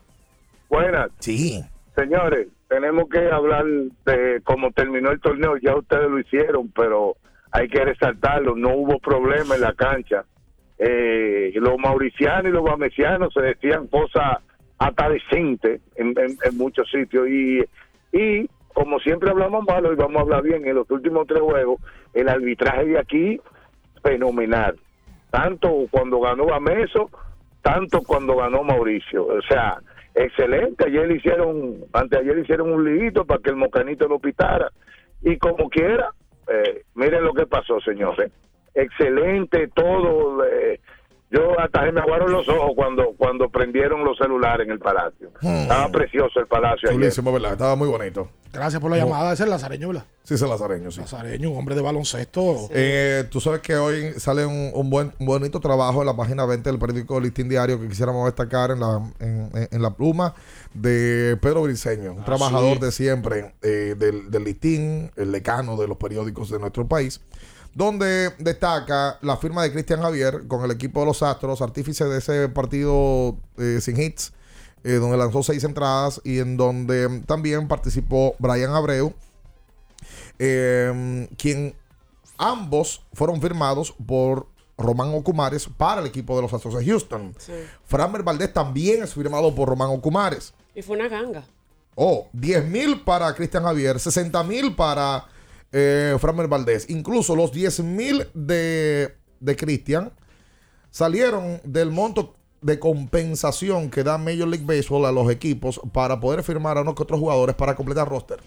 Buenas.
Sí.
Señores, tenemos que hablar de cómo terminó el torneo. Ya ustedes lo hicieron, pero hay que resaltarlo. No hubo problema en la cancha. Eh, los mauricianos y los bamesianos se decían cosas hasta en, en- muchos sitios. Y, y como siempre hablamos malo y vamos a hablar bien, en los últimos tres juegos, el arbitraje de aquí, fenomenal. Tanto cuando ganó Bameso, tanto cuando ganó Mauricio. O sea, excelente. Ayer hicieron, anteayer hicieron un liguito para que el mocanito lo pitara. Y como quiera, eh, miren lo que pasó, señores. Excelente todo. eh, yo hasta se me aguaron los ojos cuando cuando prendieron los celulares en el palacio. Estaba precioso el palacio ayer.
Chulísimo, ¿verdad? Estaba muy bonito.
Gracias por la
No.
llamada. Ese es Lazareño, ¿verdad?
Sí, es el lazareño, sí.
Lazareño, un hombre de baloncesto.
Eh, tú sabes que hoy sale un, un buen, un bonito trabajo en la página 20 del periódico Listín Diario que quisiéramos destacar en la, en, en- en la pluma de Pedro Briseño, un
Ah,
trabajador
sí.
de siempre eh, del, del Listín, el decano de los periódicos de nuestro país, donde destaca la firma de Cristian Javier con el equipo de los Astros, artífice de ese partido eh, sin hits, eh, donde lanzó seis entradas y en donde también participó Brian Abreu, eh, quien ambos fueron firmados por Román Ocumares para el equipo de los Astros de Houston.
Sí.
Framer Valdés también es firmado por Román Ocumares.
Y fue una ganga.
Oh, 10 mil para Cristian Javier, 60 mil para eh, Framer Valdés. Incluso los 10 mil de, de Cristian salieron del monto de compensación que da Major League Baseball a los equipos para poder firmar a unos que otros jugadores para completar roster.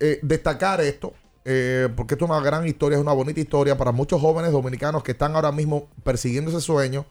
Eh, destacar esto, eh, porque esto es una gran historia, es una bonita historia para muchos jóvenes dominicanos que están ahora mismo persiguiendo ese sueño.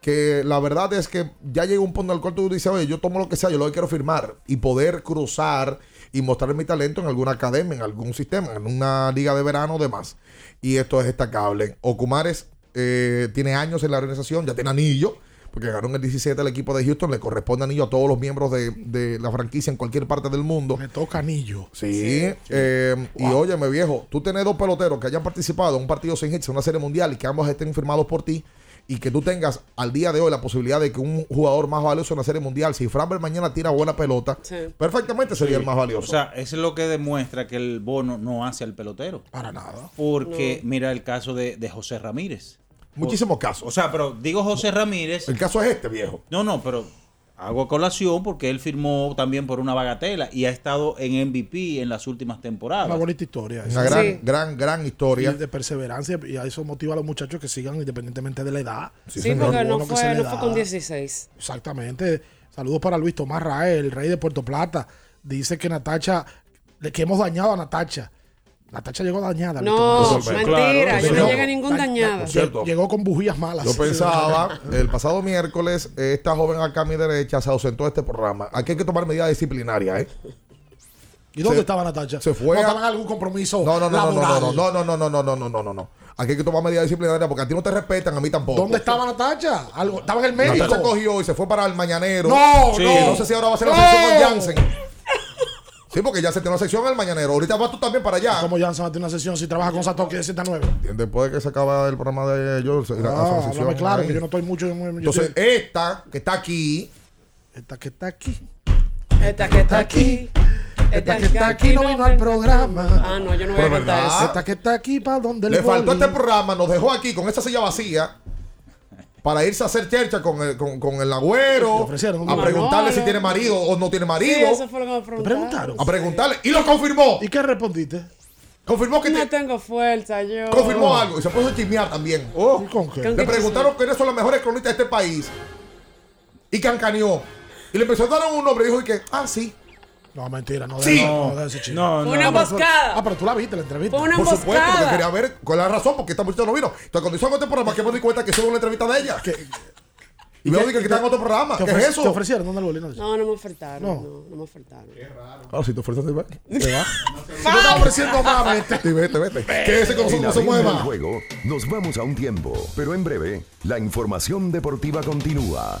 Que la verdad es que ya llega un punto en el cual tú dices, oye, yo tomo lo que sea, yo lo que quiero firmar y poder cruzar y mostrar mi talento en alguna academia, en algún sistema, en una liga de verano o demás. Y esto es destacable. Ocumares eh, tiene años en la organización, ya tiene anillo, porque ganó en el 17 el equipo de Houston, le corresponde anillo a todos los miembros de, de la franquicia en cualquier parte del mundo.
Me toca anillo.
Sí, eh, y óyeme viejo, tú tenés dos peloteros que hayan participado en un partido sin hits, en una serie mundial y que ambos estén firmados por ti y que tú tengas al día de hoy la posibilidad de que un jugador más valioso en la serie mundial, si Framber mañana tira buena pelota, perfectamente sería
Sí.
el más valioso.
O sea, eso es lo que demuestra que el bono no hace al pelotero.
Para nada.
Porque mira el caso de, de José Ramírez.
Muchísimos casos.
O sea, pero digo José Ramírez.
El caso es este, viejo.
No, no, pero hago colación porque él firmó también por una bagatela y ha estado en MVP en las últimas temporadas.
Una bonita historia.
Una gran, gran, gran historia.
Y de perseverancia y a eso motiva a los muchachos que sigan independientemente de la edad.
Sí, porque no fue, no fue con 16.
Exactamente. Saludos para Luis Tomás Rael, el rey de Puerto Plata. Dice que Natacha, que hemos dañado a Natacha. Natacha llegó dañada.
No, mentira, yo no llegué ningún dañada.
Llegó con bujías malas.
Yo pensaba, el pasado miércoles, esta joven acá a mi derecha se ausentó de este programa. Aquí hay que tomar medidas disciplinarias, ¿eh?
¿Y dónde
Se-
estaba Natacha?
Se fue
¿No
a-
estaba en algún compromiso
No, no, no, no,
laboral?
no, no, no, no, no, no, no, no, no, no, no. Aquí hay que tomar medidas disciplinarias porque a ti no te respetan, a mí tampoco.
¿Dónde estaba Natacha? Algo, estaba en el médico.
Natacha cogió y se fue para el mañanero.
No,
Sí.
no.
No sé si ahora va a ser la
No.
sección con Jansen. Sí, porque ya se tiene una sección el mañanero. Ahorita vas tú también para allá.
¿Cómo Jansen va a tener una sesión si trabaja con Satoki de 7 a 9?
Después de que se acaba el programa de a
Ah,
sesión
claro,
ahí.
que yo no estoy mucho. yo
Entonces,
estoy-
esta que está aquí.
Esta que está aquí.
Esta que está aquí.
Esta que está aquí no vino al programa.
Ah, no, yo no voy
Pero
a
verdad.
eso.
Esta que está aquí para donde
Le
le
faltó este programa, nos dejó aquí con esa silla vacía para irse a hacer chercha con el, con, con el agüero,
ofrecieron
a preguntarle si tiene marido o no tiene
Sí,
marido,
eso fue lo que me preguntaron.
preguntaron?
a preguntarle y lo confirmó.
¿Y qué respondiste?
Confirmó que
No
te-
tengo fuerza, yo.
confirmó algo y se puso a chismear también.
¿Y con qué?
¿Con
Le preguntaron quiénes son las mejores cronistas de este país y cancaneó. Y le empezó a dar un nombre y dijo y que, ah, sí.
No, mentira, no,
Sí.
no, no, de ese chisme.
No,
Fue
no.
una emboscada.
Ah, pero tú la viste, la entrevista.
Fue una
Por supuesto, porque
emboscada.
quería ver cuál es la razón porque esta muchacha no vino. Entonces, cuando hizo este programa, que me di cuenta que hizo una entrevista de ella. Y veo que están en otro programa.
¿Te,
¿Qué es eso?
¿Te ofrecieron? ¿Dónde lo no,
No, no me ofertaron.
No.
No, no, me ofertaron.
Ah, si te ofreces, te va. *laughs* Te va.
Si te ofreciendo más, vete.
Vete, vete. Que ese con
En
no se mueva.
juego, nos vamos a un tiempo, pero en breve, la información deportiva continúa.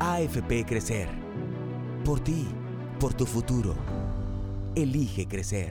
AFP Crecer. Por ti, por tu futuro. Elige crecer.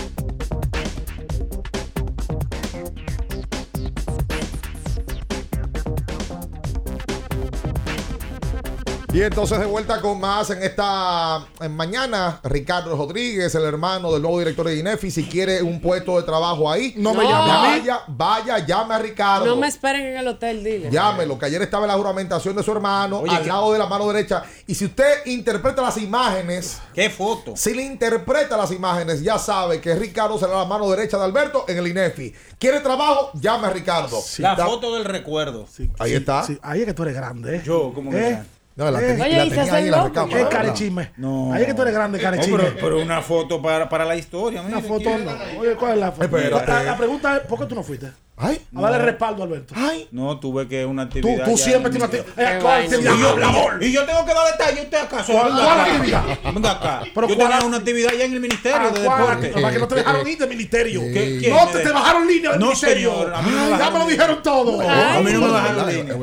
Y entonces de vuelta con más en esta en mañana, Ricardo Rodríguez, el hermano del nuevo director de INEFI, si quiere un puesto de trabajo ahí,
No me llame.
Vaya, vaya, llame a Ricardo.
No me esperen en el hotel, dile.
Llámelo, que ayer estaba en la juramentación de su hermano,
Oye,
al
¿qué?
lado de la mano derecha. Y si usted interpreta las imágenes.
¿Qué foto?
Si le interpreta las imágenes, ya sabe que Ricardo será la mano derecha de Alberto en el INEFI. ¿Quiere trabajo? Llame a Ricardo.
la foto del recuerdo.
Ahí está.
Sí, ahí es que tú eres grande, ¿eh?
Yo, como que
¿Eh?
No, la,
Eh.
tenía-
Oye,
la
¿y
tenía
se
ahí en la
hace
recámara.
Es.
No.
Ahí es que tú eres grande,
No,
carechisme.
pero, pero una foto para, para la historia.
Una foto no. Oye, ¿cuál es la foto?
Espérate.
La, la pregunta es, ¿por qué tú no fuiste?
Ay,
A darle
no.
respaldo a Alberto.
Ay.
No, tuve que una
Tú,
actividad.
tú
ya
siempre
en-
tienes una actividad. Eh.
Y yo,
hablador.
y yo tengo que dar detalles. ¿Usted acaso?
¿Cuál-
Venga
cuál
acá.
actividad?
Venga acá.
Pero
yo
¿cuál
tenía una actividad ya en el Ministerio
Ah,
de
¿cuál
Deporte.
Para que no te dejaron ir del ministerio.
¿Qué- quién
No
me
te, te bajaron línea del
No,
ministerio.
señor, a mí no me
Ay, Ya me lo dijeron todo.
A mí no me bajaron línea.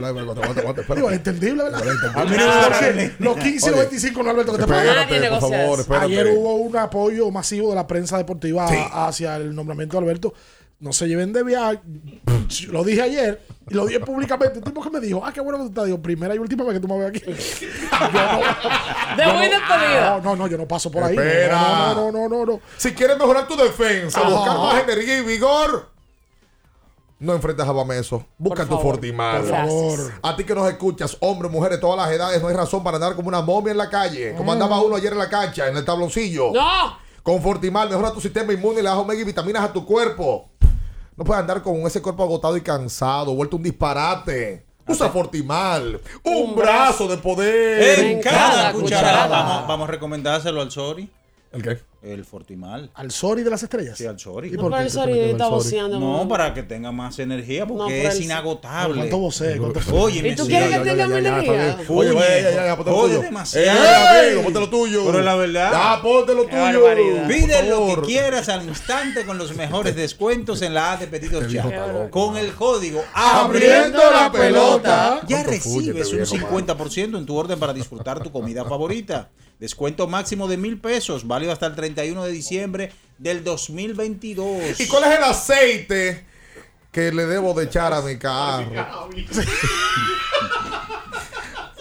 Digo, entendible, ¿verdad?
A mí no me
Ah,
bajaron
porque
línea.
Los 15 y los
Oye,
25 no, Alberto, que te pagan.
Espérate, por favor.
Ayer hubo un apoyo masivo de la prensa deportiva hacia el nombramiento de Alberto. No se lleven de viaje. Lo dije ayer y lo dije públicamente. Un tipo que me dijo, ah, qué bueno que tú estás. Digo, primera y última vez que tú me ves aquí. *laughs* Yo no-
De
yo
muy
no-
despedido.
No, no, no, yo no paso por ahí.
Espera.
No, no, no, no, no.
Si quieres mejorar tu defensa,
Ajá.
buscar más energía y vigor, no enfrentes a Bameso. Busca
Por
tu. Fortimal.
Por favor.
A ti que nos escuchas, hombres, mujeres, todas las edades, no hay razón para andar como una momia en la calle. Como andaba uno ayer en la cancha, en el tabloncillo.
¡No!
Con Fortimal, mejora tu sistema inmune y le das omega y vitaminas a tu cuerpo. No puedes andar con ese cuerpo agotado y cansado, vuelto un disparate. Usa Fortimal. Un brazo de poder.
En cada
cada
cucharada.
cucharada.
Vamos, vamos a recomendárselo al Sori.
¿El qué?
El Fortimal.
¿Al Sori de las estrellas?
Sí, al Sori.
¿Y por qué el Sori?
No, para que tenga más energía, porque es
el-
inagotable.
¿Cuánto vocé?
Oye,
¿Y tú quieres que tenga más energía?
Oye, oye, ya, ya, ya, ponte lo
Oye,
tuyo.
demasiado.
Eh, amigo, ponte lo tuyo.
Pero la verdad.
Ya, ponte lo tuyo.
Pide lo que quieras al instante con los mejores descuentos en la A de
está loco.
Con el código
Abriendo la pelota.
Ya
¿Cuánto fuye
recibes un
viejo,
50% en tu orden para disfrutar tu comida favorita. Descuento máximo de mil pesos, válido hasta el 31 de diciembre del 2022.
¿Y cuál es el aceite que le debo de echar a mi *laughs* carro?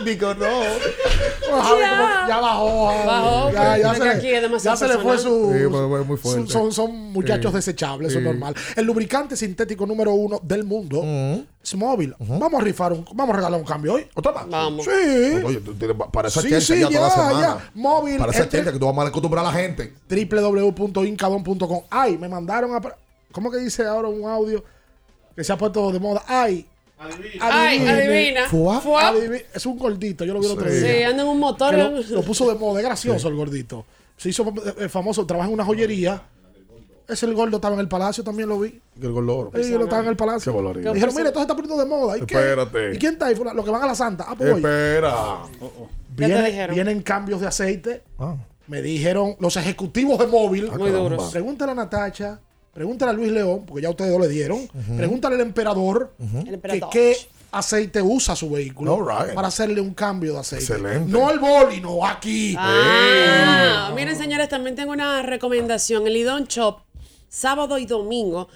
Digo, no.
Bueno, Javi, como- ya bajó.
Bajó,
Ya, se le,
aquí es demasiado
ya se le fue su.
Sí, muy fuerte.
son, son, son muchachos
Sí.
desechables, eso es normal. El lubricante sintético número uno del mundo es móvil. Vamos a rifar, un, vamos a regalar un cambio hoy.
¿Otra más?
Vamos.
Sí.
Oye, para esa
sí,
ya toda la semana.
ya. Móvil,
Para esa chelcha que tú vas a mal acostumbrar a la gente.
www.incadon.com. Ay, me mandaron a. ¿Cómo que dice ahora un audio que se ha puesto de moda? Ay.
Ay, adivina.
Fuá.
Fuá.
Adivi- Es un gordito, yo lo vi el otro
Sí,
día.
anda en un motor.
Lo, lo puso de moda, es gracioso el gordito. Se hizo eh, famoso, trabaja en una joyería. Ese el gordo estaba en el palacio, también lo vi.
El gordoro.
Sí, lo estaba en el palacio.
Qué
dijeron, mire, esto se está poniendo de moda. ¿Y qué?
Espérate.
¿Y quién está ahí? Los que van a la Santa. Ah, pues.
Espera.
Ya te
Viene-
dijeron.
vienen cambios de aceite.
Ah.
Me dijeron los ejecutivos de móvil.
Muy duros.
Pregúntale a Natacha, pregúntale a Luis León, porque ya ustedes dos le dieron. Pregúntale al emperador,
El
que qué aceite usa su vehículo
right.
para hacerle un cambio de aceite.
Excelente.
No al boli, no aquí.
Ah, miren, señores, también tengo una recomendación. El Lidón Shop, sábado y domingo,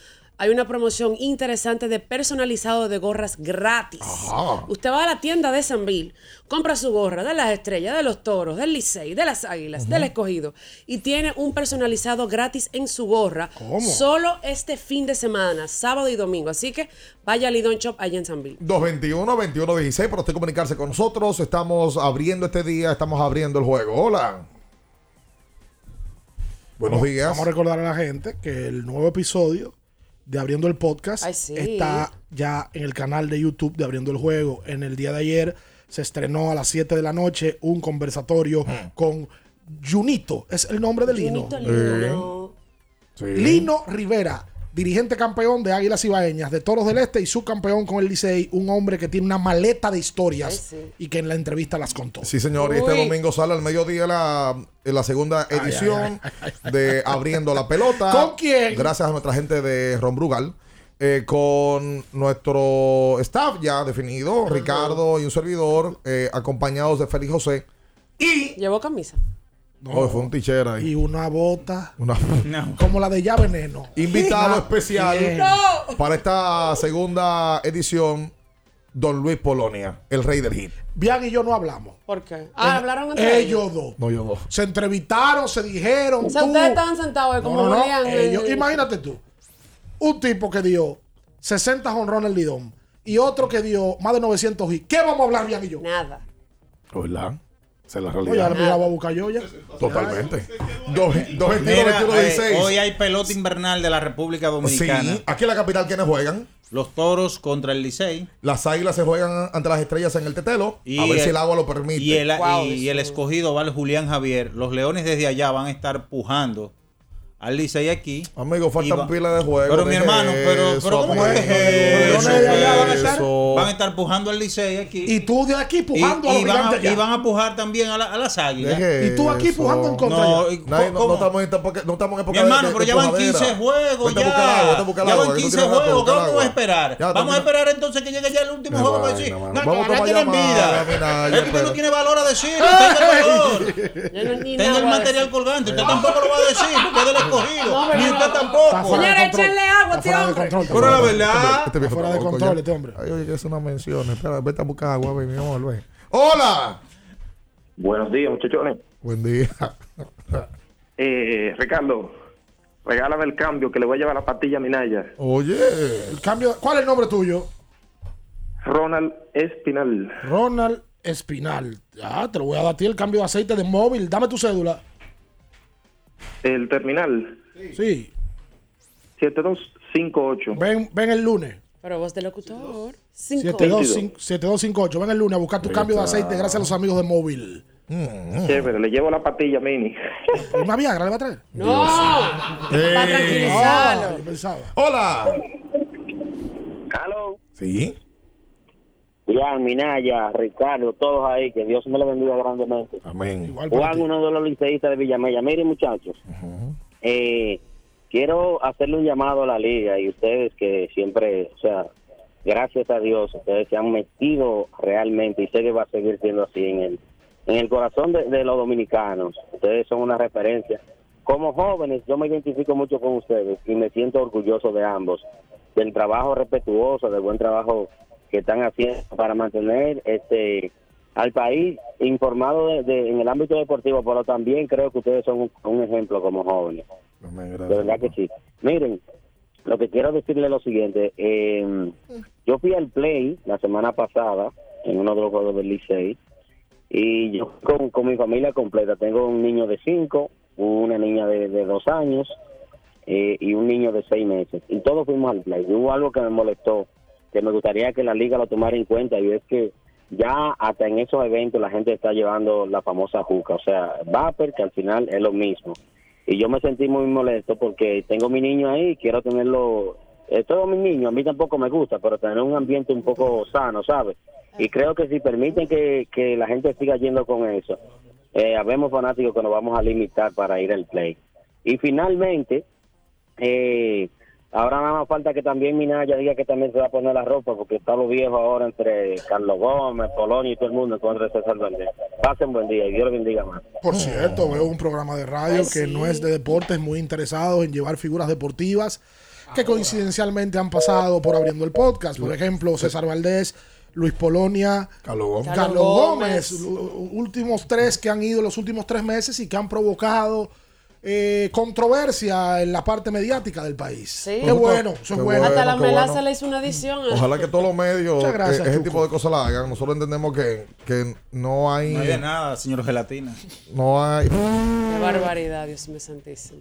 hay una promoción interesante de personalizado de gorras gratis.
Ajá.
Usted va a la tienda de Sanville, compra su gorra de las estrellas, de los toros, del Licey, de las águilas, del escogido, y tiene un personalizado gratis en su gorra.
¿Cómo?
Solo este fin de semana, sábado y domingo. Así que vaya al Lidón Shop allá en Sanville.
221-2116 para usted comunicarse con nosotros. Estamos abriendo este día, estamos abriendo el juego. Hola. Buenos días.
Vamos a recordar a la gente que el nuevo episodio de Abriendo el Podcast
Ay, sí.
está ya en el canal de YouTube de Abriendo el Juego. En el día de ayer se estrenó a las 7 de la noche un conversatorio con Junito, es el nombre de Lino.
Junito Lino.
Sí.
Lino Rivera, dirigente campeón de Águilas Ibaeñas, de Toros del Este y subcampeón con el Licey, un hombre que tiene una maleta de historias
Ay, sí.
y que en la entrevista las contó.
Sí, señor. Y este domingo sale al mediodía la, en la segunda edición de Abriendo la Pelota. *laughs*
¿Con quién?
Gracias a nuestra gente de Ron Brugal. eh, con nuestro staff ya definido, Ricardo y un servidor, eh, acompañados de Félix José. Y.
Llevó camisa.
Oh, fue un ticher ahí.
Y una bota
Una- *laughs*
No.
como la de Ya Veneno.
Invitado *laughs* especial
bien.
para esta segunda edición, Don Luis Polonia, el rey del hit.
Bian y yo no hablamos.
¿Por qué? Ah, hablaron entre ellos.
Ellos dos.
No, yo dos.
Se entrevistaron, se dijeron.
O sea,
tú-
ustedes estaban sentados ahí
No,
como
no, no, ellos-
eh,
imagínate tú. Un tipo que dio 60 honrones el lidón y otro que dio más de 900 hits. ¿Qué vamos a hablar, Bian y yo?
Nada.
¿Verdad? Esa es la
Oye, ahora
realidad.
me la voy a buscar yo ya.
Totalmente. Dos- dos veintiuno,
Mira,
veintiuno,
eh, hoy hay pelota invernal de la República Dominicana.
Sí, aquí en la capital, ¿quiénes juegan?
Los toros contra el Licey.
Las águilas se juegan ante las estrellas en el tetelo.
Y
a ver
el-
si el agua lo permite.
Y el,
Wow,
y, y el escogido va al Julián Javier. Los leones desde allá van a estar pujando al Licey aquí.
Amigo,
Y
faltan
va-
pila de juego.
Pero mi hermano, pero,
eso,
pero ¿cómo
amigo,
es eso?
Van a estar-
eso.
Van a estar pujando al Licey aquí.
Y tú de aquí
Y-
pujando a
y
los
van,
gigantes
a,
ya.
y van a pujar también a, la- a las águilas.
Y tú aquí
eso.
pujando en contra
No, y-
Nadie- no, no estamos en época, no estamos en época
Mi hermano,
de- de-
pero
de
ya van
pujadera.
15 juegos.
A
ya.
agua, a
ya van
que tú
15
tienes rato,
juegos. ¿Cómo vamos a esperar?
Ya,
vamos a esperar entonces que llegue ya el último
Qué
juego para decir. No,
Vamos a
no, no
tomar
tienen vida. Es que usted no tiene valor a decir. Tenga el *laughs* valor. Tenga el
a
material colgante. Usted tampoco lo va a decir porque
No, pero
Ni
no.
usted
Está
tampoco.
control.
échenle agua este
fuera de
hombre.
Pero la verdad.
Este
Fuera de control este hombre.
Ay, oye, que es una mención. Espera, vete a buscar agua, mi amor, ve. ¡Hola!
Buenos días, muchachones.
Buen día. *laughs*
Eh, Ricardo, regálame el cambio que le voy a llevar la pastilla a Minaya.
Oye.
El cambio, ¿Cuál es el nombre tuyo?
Ronald Espinal.
Ronald Espinal. Ya, te lo voy a dar a ti el cambio de aceite de móvil. Dame tu cédula.
El terminal
Sí.
7258.
Ven, ven el lunes.
Pero voz de locutor. Cinco.
7258. Ven el lunes a buscar tu
Ahí
cambio de aceite gracias a los amigos de móvil.
Mm.
Chévere, le llevo la patilla mini. *laughs*
¿Una Viagra le va a traer?
No,
Eh,
para tranquilizarlo.
Ah, yo pensaba.
Hola.
Hello.
Sí.
Juan, Minaya, Ricardo, todos ahí, que Dios me lo bendiga grandemente.
Amén.
Juan, uno de los liceístas de Villamella. Miren, muchachos, eh, quiero hacerle un llamado a la liga y ustedes que siempre, o sea, gracias a Dios, ustedes se han metido realmente y sé que va a seguir siendo así en el, en el corazón de, de los dominicanos. Ustedes son una referencia. Como jóvenes, yo me identifico mucho con ustedes y me siento orgulloso de ambos, del trabajo respetuoso, del buen trabajo que están haciendo para mantener este al país informado de- de- en el ámbito deportivo, pero también creo que ustedes son un, un ejemplo como jóvenes. De verdad que sí. Miren, lo que quiero decirle es lo siguiente. eh, yo fui al Play la semana pasada en uno de los juegos del Licey y yo con, con mi familia completa. Tengo un niño de cinco, una niña de, de dos años eh, y un niño de seis meses. Y todos fuimos al Play. Y hubo algo que me molestó, que me gustaría que la liga lo tomara en cuenta y es que ya hasta en esos eventos la gente está llevando la famosa juca, o sea, vapor, que al final es lo mismo. Y yo me sentí muy molesto porque tengo mi niño ahí, quiero tenerlo, eh, todo mi niño, a mí tampoco me gusta, pero tener un ambiente un poco sano, ¿sabes? Y creo que si permiten que, que la gente siga yendo con eso, eh, habemos fanáticos que nos vamos a limitar para ir al play. Y finalmente, eh, ahora nada más falta que también Minaya diga que también se va a poner la ropa, porque está lo viejo ahora entre Carlos Gómez, Polonio y todo el mundo contra César Valdés. Pasen buen día y Dios los bendiga más.
Por cierto, veo un programa de radio
Ay,
que
sí.
no es de deportes, muy interesado en llevar figuras deportivas que coincidencialmente han pasado por abriendo el podcast. Por ejemplo, César Valdés, Luis Polonia,
Carlos Gómez.
Carlos Gómez,
Gómez.
los últimos tres que han ido los últimos tres meses y que han provocado eh, controversia en la parte mediática del país.
Sí.
Qué bueno, eso es bueno.
Hasta la melaza
bueno.
le hizo una edición.
Ojalá que todos los medios
Muchas gracias,
eh, ese
Chuco.
tipo de cosas la hagan. Nosotros entendemos que, que no hay.
No hay de nada, señor Gelatina.
No hay.
Qué barbaridad, Dios mío santísimo.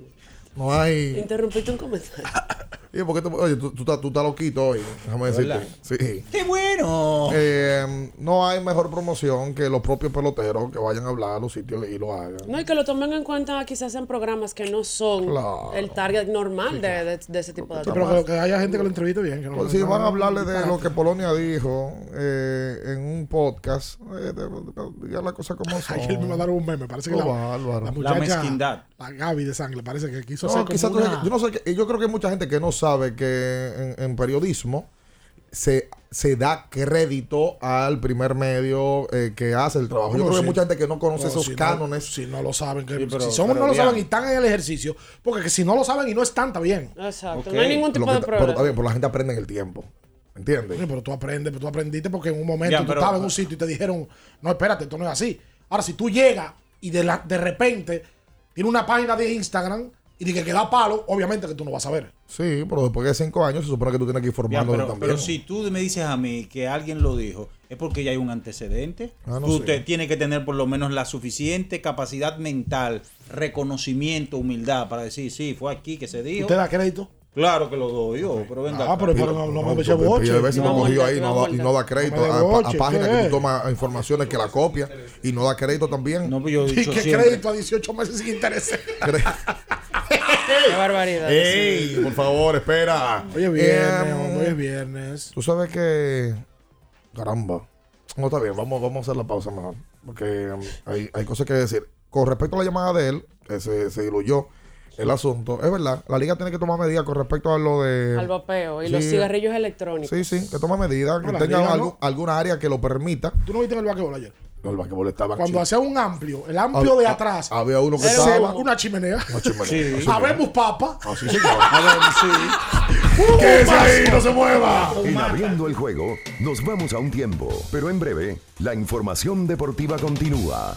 No hay.
Interrumpiste un comentario. *laughs*
¿Y por qué tú- oye, tú, tú estás, tú estás loquito hoy. Déjame decirte.
¿Verdad?
Sí.
¡Qué bueno!
Eh, no hay mejor promoción que los propios peloteros que vayan a hablar a los sitios y lo hagan.
No, y que lo tomen en cuenta quizás en programas que no son
Claro.
el target normal de, de- de ese tipo de
Sí, pero que, que haya gente que lo entreviste bien. Que no,
Pues si van a hablarle de lo que Polonia dijo eh, en un podcast, eh, de- de- diga la cosa como son. *laughs*
Ayer me mandaron un meme. Parece que
Oh,
la, la
La
mezquindad.
la Gaby de sangre, parece que quiso
No,
hacer como
quizás tú-
una-
yo no sé, que- yo creo que hay mucha gente que no sabe que en, en periodismo se, se da crédito al primer medio eh, que hace el trabajo. Yo
No,
creo que
sí.
hay mucha gente que no conoce
No,
esos
si no-
cánones.
si no lo saben, que,
Sí, pero-
si son
pero
no lo saben y están en el ejercicio, porque que si no lo saben y no están, está bien.
Exacto. No hay ningún tipo
que
de
ta- pero
problema.
está bien, pero la gente aprende en el tiempo. ¿Entiendes?
Sí, pero tú aprendes, pero tú aprendiste porque en un momento
Ya,
tú
pero-
estabas en un sitio y te dijeron, no, espérate, esto no es así. Ahora, si tú llegas y de, la, de repente tiene una página de Instagram y de que queda palo, obviamente que tú no vas a ver.
Sí, pero después de cinco años se supone que tú tienes que ir
Ya,
formándote
pero,
también.
pero si tú me dices a mí que alguien lo dijo, es porque ya hay un antecedente.
Ah, no
tú
sé.
te- tienes que tener por lo menos la suficiente capacidad mental, reconocimiento, humildad para decir, sí, fue aquí que se dijo.
¿Usted da crédito?
Claro que lo doy yo, pero venga.
Ah, pero, pero no, no me
No,
eche
porque
boche.
de veces
No, multa,
ahí
no,
no da- y no da crédito
No
a, a- a páginas
¿qué
que tú tomas informaciones que la copia y no da crédito también.
No, pues yo he
Y
dicho siempre.
crédito a 18 meses sin interés. *laughs* *laughs*
Qué barbaridad.
¡Ey! Por favor, espera.
Hoy es viernes,
Em,
hoy es viernes.
Tú sabes que. Caramba. No está bien, vamos, vamos a hacer la pausa mejor. Porque em, hay, hay cosas que decir. Con respecto a la llamada de él, que se, se diluyó el asunto, es verdad, la liga tiene que tomar medidas con respecto a lo de.
Al vapeo y los cigarrillos electrónicos.
Sí, sí, que tome medidas, que tenga
liga
algún-
no.
alguna área que lo permita.
¿Tú no viste en el basquetbol ayer?
No, el basquetbol estaba
Cuando hacía un amplio, el amplio de
Ah,
atrás,
ah, Había uno que estaba.
una chimenea.
Una chimenea.
Sí.
Papa. *laughs*
que- Así, señor.
A ver, sí.
¡Quédese ahí! ¡No se mueva!
En abriendo el juego, nos vamos a un tiempo, pero en breve, la información deportiva continúa.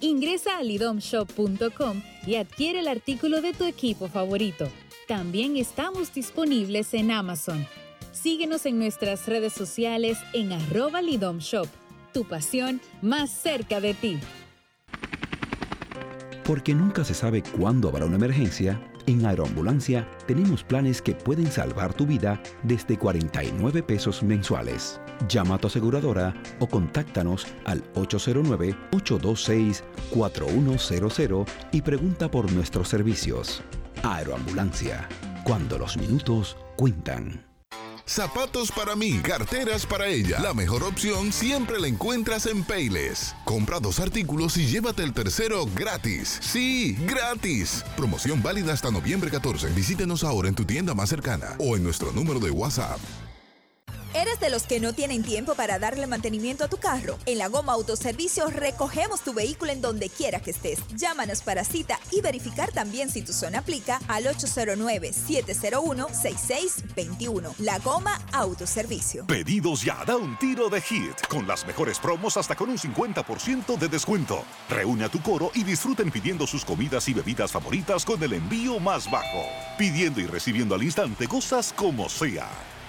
Ingresa a lidomshop.com y adquiere el artículo de tu equipo favorito. También estamos disponibles en Amazon. Síguenos en nuestras redes sociales en arroba lidomshop. Tu pasión más cerca de ti.
Porque nunca se sabe cuándo habrá una emergencia, en Aeroambulancia tenemos planes que pueden salvar tu vida desde 49 pesos mensuales. Llama a tu aseguradora o contáctanos al 809-826-4100 y pregunta por nuestros servicios. Aeroambulancia, cuando los minutos cuentan.
Zapatos para mí, carteras para ella. La mejor opción siempre la encuentras en Payless. Compra dos artículos y llévate el tercero gratis. Sí, gratis. Promoción válida hasta noviembre 14. Visítenos ahora en tu tienda más cercana o en nuestro número de WhatsApp
¿Eres de los que no tienen tiempo para darle mantenimiento a tu carro? En la Goma Autoservicio recogemos tu vehículo en donde quiera que estés. Llámanos para cita y verificar también si tu zona aplica al 809-701-6621. La Goma Autoservicio.
Pedidos ya, da un tiro de hit. Con las mejores promos hasta con un 50% de descuento. Reúne a tu coro y disfruten pidiendo sus comidas y bebidas favoritas con el envío más bajo. Pidiendo y recibiendo al instante cosas como sea.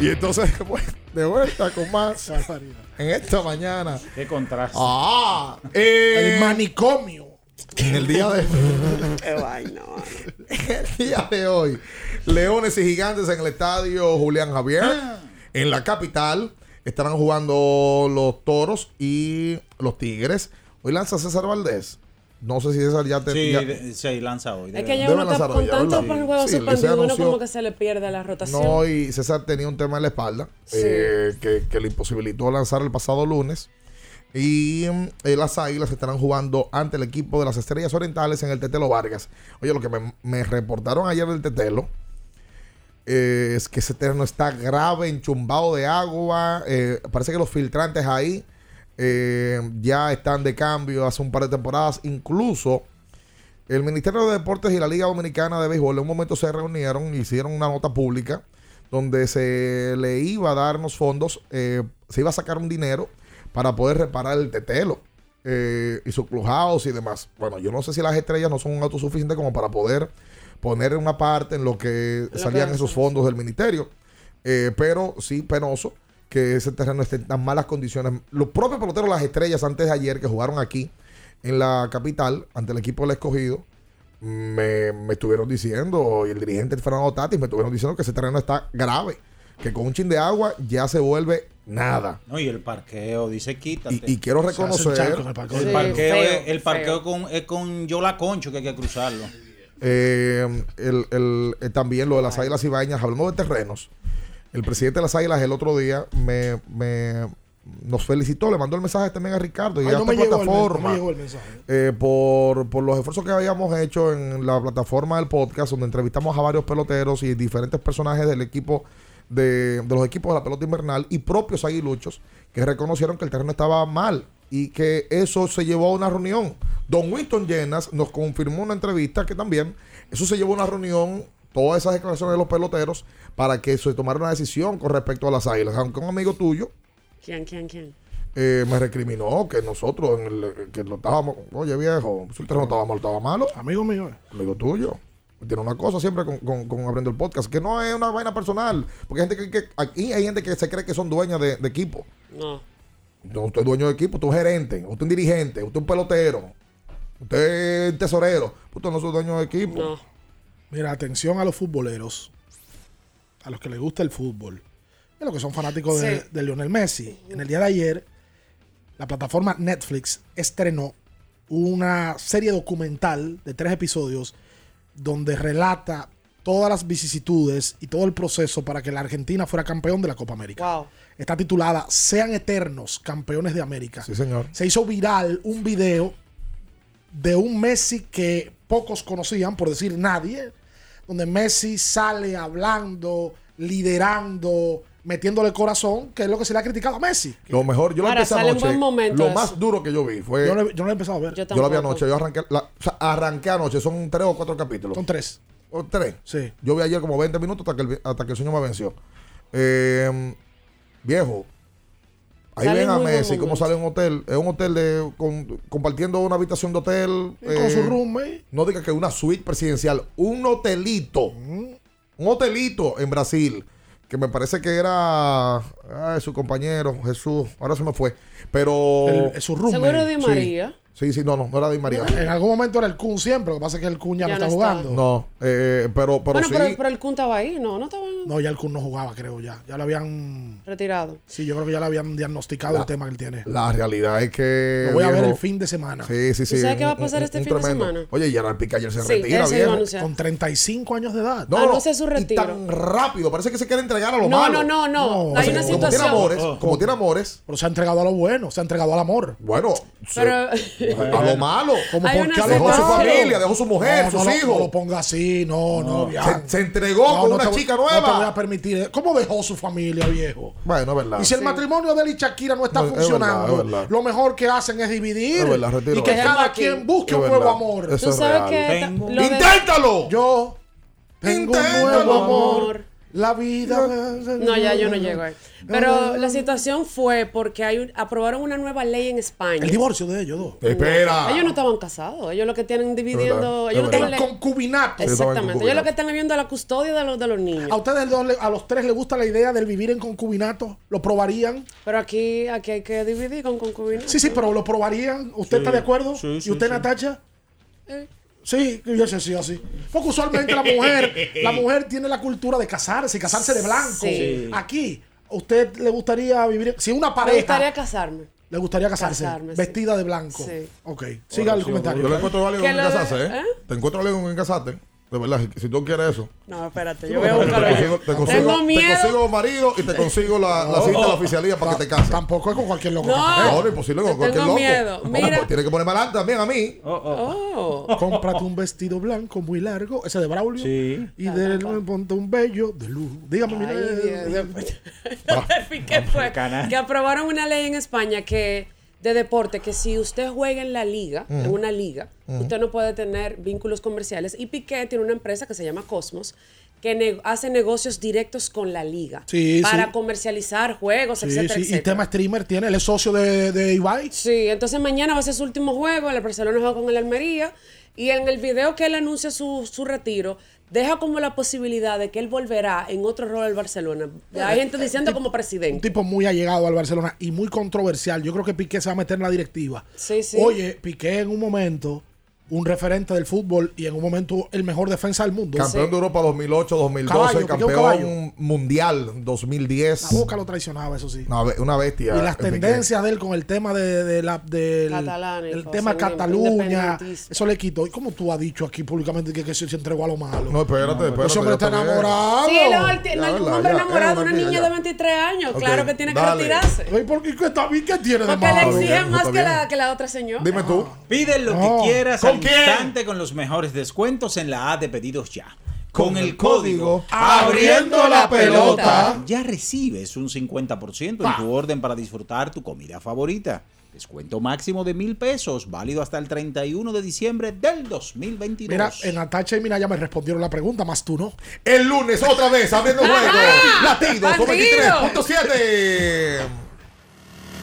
Y entonces, *laughs* de vuelta con más. en esta mañana.
Qué contraste.
Ah, eh,
el manicomio.
En el día de *laughs* en *laughs* el día de hoy, Leones y Gigantes en el estadio Julián Javier, en la capital, estarán jugando los Toros y los Tigres. Hoy lanza César Valdés. No sé si César ya te.
Sí,
ya-
de- sí, lanza hoy.
Es que ya
Debe
uno está
lanzar
con
hoy, ya,
tanto
¿verdad?
por juego
Sí,
uno como que se le pierde la rotación.
No, y César tenía un tema en la espalda
Sí.
eh, que, que le imposibilitó lanzar el pasado lunes. Y mm, eh, las Águilas estarán jugando ante el equipo de las Estrellas Orientales en el Tetelo Vargas. Oye, lo que me, me reportaron ayer del Tetelo eh, es que ese terreno está grave, enchumbado de agua. eh, parece que los filtrantes ahí eh, ya están de cambio hace un par de temporadas. Incluso el Ministerio de Deportes y la Liga Dominicana de Béisbol en un momento se reunieron y hicieron una nota pública donde se le iba a darnos fondos, eh, se iba a sacar un dinero para poder reparar el tetelo eh, y su clubhouse y demás. Bueno, yo no sé si las estrellas no son autosuficientes como para poder poner una parte en lo que salían esos fondos del ministerio, eh, pero sí penoso que ese terreno esté en tan malas condiciones. Los propios peloteros, las estrellas, antes de ayer, que jugaron aquí en la capital, ante el equipo del escogido, me, me estuvieron diciendo, y el dirigente Fernando Tatis me estuvieron diciendo que ese terreno está grave, que con un chin de agua ya se vuelve nada.
No, y el parqueo, dice quítate.
Y, y quiero reconocer.
El parqueo, el parqueo, es, el parqueo con, es con Yola Concho que hay que cruzarlo.
Eh, el, el, eh, también lo de las águilas ibañas, hablando de terrenos. El presidente de las águilas el otro día me, me nos felicitó, le mandó el mensaje también a Ricardo y
Ay,
a
no
esta
el
plataforma
no
eh, por, por los esfuerzos que habíamos hecho en la plataforma del podcast, donde entrevistamos a varios peloteros y diferentes personajes del equipo de, de los equipos de la pelota invernal y propios aguiluchos que reconocieron que el terreno estaba mal y que eso se llevó a una reunión. Don Winston Llenas nos confirmó una entrevista que también eso se llevó a una reunión, todas esas declaraciones de los peloteros, para que se tomara una decisión con respecto a las águilas. Aunque un amigo tuyo
¿Quién, quién, quién?
eh, me recriminó que nosotros en el- que lo estábamos, oye viejo, si el terreno estaba malo, estaba malo.
Amigo mío. eh.
Amigo tuyo. Tiene una cosa siempre con, con, con abriendo el podcast, que no es una vaina personal. Porque hay gente que, que- aquí hay gente que se cree que son dueñas de, de equipo.
No.
No, usted es dueño de equipo, usted es gerente, usted es un dirigente, usted es un pelotero, usted es un tesorero. Usted no es dueño de equipo.
Mira, atención a los futboleros, a los que les gusta el fútbol, a los que son fanáticos de,
Sí.
de Lionel Messi. En el día de ayer, la plataforma Netflix estrenó una serie documental de tres episodios donde relata todas las vicisitudes y todo el proceso para que la Argentina fuera campeón de la Copa América. Está titulada Sean eternos campeones de América.
Sí, señor.
Se hizo viral un video de un Messi que pocos conocían, por decir nadie, donde Messi sale hablando, liderando, metiéndole corazón, que es lo que se le ha criticado a Messi.
Lo mejor, yo lo empecé anoche. Lo
eso.
más duro que yo vi fue.
Yo no, yo no lo he empezado a ver.
Yo
Yo lo vi anoche, yo arranqué, la- o sea, arranqué anoche, son tres o cuatro capítulos.
Son tres.
¿O tres?
Sí.
Yo vi ayer como 20 minutos hasta que el, hasta que el sueño me venció. Eh, viejo, ahí
Sale
ven a Messi cómo sale en un hotel, es un hotel de con- compartiendo una habitación de hotel.
Y con su roommate.
No diga que una suite presidencial, un hotelito. Un hotelito en Brasil. Que me parece que era ay, su compañero, Jesús. Ahora se me fue. Pero.
El- su roommate.
Seguro Di
Sí.
María.
Sí, sí, no, no, no era Di María.
En algún momento era el Kun siempre, lo que pasa es que el Kun ya,
Ya
no
no
está
está.
jugando.
No, eh, pero, pero
bueno,
sí.
pero, pero el Kun estaba ahí, no, no estaba
No, ya el Kun no jugaba, creo ya. Ya lo habían.
retirado.
Sí, yo creo que ya le habían diagnosticado el tema que él tiene.
La realidad es que.
Lo voy a ver
viejo,
el fin de semana.
Sí, sí, sí.
¿Tú sabes qué va a pasar
un-
este
un
fin de
tremendo.
semana?
Oye, Gerard Piqué ayer se
Sí,
retira, viejo.
Con 35 años de edad.
No,
Anuncia su
y
retiro.
tan rápido, parece que se quiere entregar a lo
No,
malo.
no, no, no.
O
Hay
sea,
una
como tiene
situación.
amores, como tiene amores,
Pero se ha entregado a lo bueno, se ha entregado al amor.
bueno,
Pero
se- a lo malo.
Como
Hay
por
una
qué a lo
Dejó su familia, dejó su mujer,
No,
sus
no, lo-
hijos.
No lo ponga así, no, no, viejo.
Se, entregó
No,
con
no
una
te voy- voy a permitir. ¿Cómo dejó su familia, viejo?
Bueno, es verdad.
Y si el matrimonio de él y Shakira no está
No, es
funcionando,
verdad, es verdad.
lo mejor que hacen es dividir.
Es verdad, retiro
y que cada
Aquí.
quien busque un nuevo amor.
Eso
Tú
es
sabes
real.
que
¡Inténtalo!
Yo tengo un
Inténtalo.
nuevo amor.
amor.
La vida.
No, ya yo no llego ahí. Pero la situación fue porque hay un- aprobaron una nueva ley en España.
El divorcio de ellos dos.
Espera.
Ellos no estaban casados, ellos lo que tienen dividiendo,
Es
ellos no
El concubinato.
Exactamente, ellos lo que están viendo la custodia de los, de los niños.
¿A ustedes dos, a los tres les gusta la idea del vivir en concubinato? ¿Lo probarían?
Pero aquí, aquí hay que dividir con concubinato.
Sí, sí, pero ¿lo probarían? ¿Usted
Sí,
está de acuerdo?
sí, sí,
¿Y usted,
sí.
Natacha?
Eh.
Sí, yo sé, sí, así. Porque usualmente la mujer, la mujer tiene la cultura de casarse y casarse de blanco.
Sí.
Aquí, ¿a usted le gustaría vivir? Si una
Me
pareja
gustaría casarme.
le gustaría casarse,
Casarme, sí.
vestida de blanco.
Sí.
Ok, siga el comentario.
Yo le encuentro
Que
en casarse, ¿eh?
¿eh?
Te encuentro válido en casarte. De verdad, si- si tú quieres eso.
No, espérate,
Te
yo voy a buscarlo.
consigo, te consigo,
Tengo
te
miedo.
consigo marido y te consigo la, la cita de la oficialía para que te cases.
Tampoco es con cualquier loco.
No.
No, no, imposible con
Te
cualquier
tengo
loco.
miedo.
No,
Mira.
pues tiene que ponerme adelante también a mí.
Oh.
Cómprate un vestido blanco muy largo, ese de Braulio.
Sí.
Y de, ponte un bello de luz. Dígame, mira.
Ay, Dios. *laughs*
Ah.
¿Qué fue?
Canal.
Que aprobaron una ley en España que de deporte que si usted juega en la liga, en una liga, usted no puede tener vínculos comerciales. Y Piqué tiene una empresa que se llama Cosmos que ne- hace negocios directos con la liga
Sí,
para
sí.
comercializar juegos,
Sí,
etcétera,
sí, y
etcétera.
tema streamer tiene, él es socio de, de Ibai.
Sí, entonces mañana va a ser su último juego, el Barcelona juega con el Almería y en el video que él anuncia su, su retiro, deja como la posibilidad de que él volverá en otro rol al Barcelona. Hay gente diciendo como
Un
presidente.
tipo muy allegado al Barcelona y muy controversial. Yo creo que Piqué se va a meter en la directiva.
Sí, sí.
Oye, Piqué en un momento, un referente del fútbol y en un momento el mejor defensa del mundo.
Campeón de Europa 2008, 2012,
Caballo,
campeón mundial 2010.
La boca lo traicionaba, eso sí.
Una, be- una bestia.
Y las tendencias de él con el tema de, de la, del
Catalán y
el tema Cataluña, eso le quitó. ¿Y cómo tú has dicho aquí públicamente que, que se, se entregó a lo malo?
No, espérate, espérate.
Ese hombre está
bien.
enamorado.
Sí, no, un hombre
ya,
enamorado de una niña
ya.
de 23 años, claro que tiene que retirarse.
Oye, ¿por qué, qué, está- qué tiene de
Porque
malo?
le exigen más que
bien.
la, que la otra señora.
Dime tú.
Pide lo que quieras constante con los mejores descuentos en la A de pedidos ya. Con, el,
código
Abriendo la Pelota
ya recibes un 50% en tu orden para disfrutar tu comida favorita. Descuento máximo de mil pesos, válido hasta el 31 de diciembre del 2022.
Mira, en Atacha y Mira ya me respondieron la pregunta, más tú no.
El lunes, otra vez, abriendo *laughs* juego. Latidos 23.7.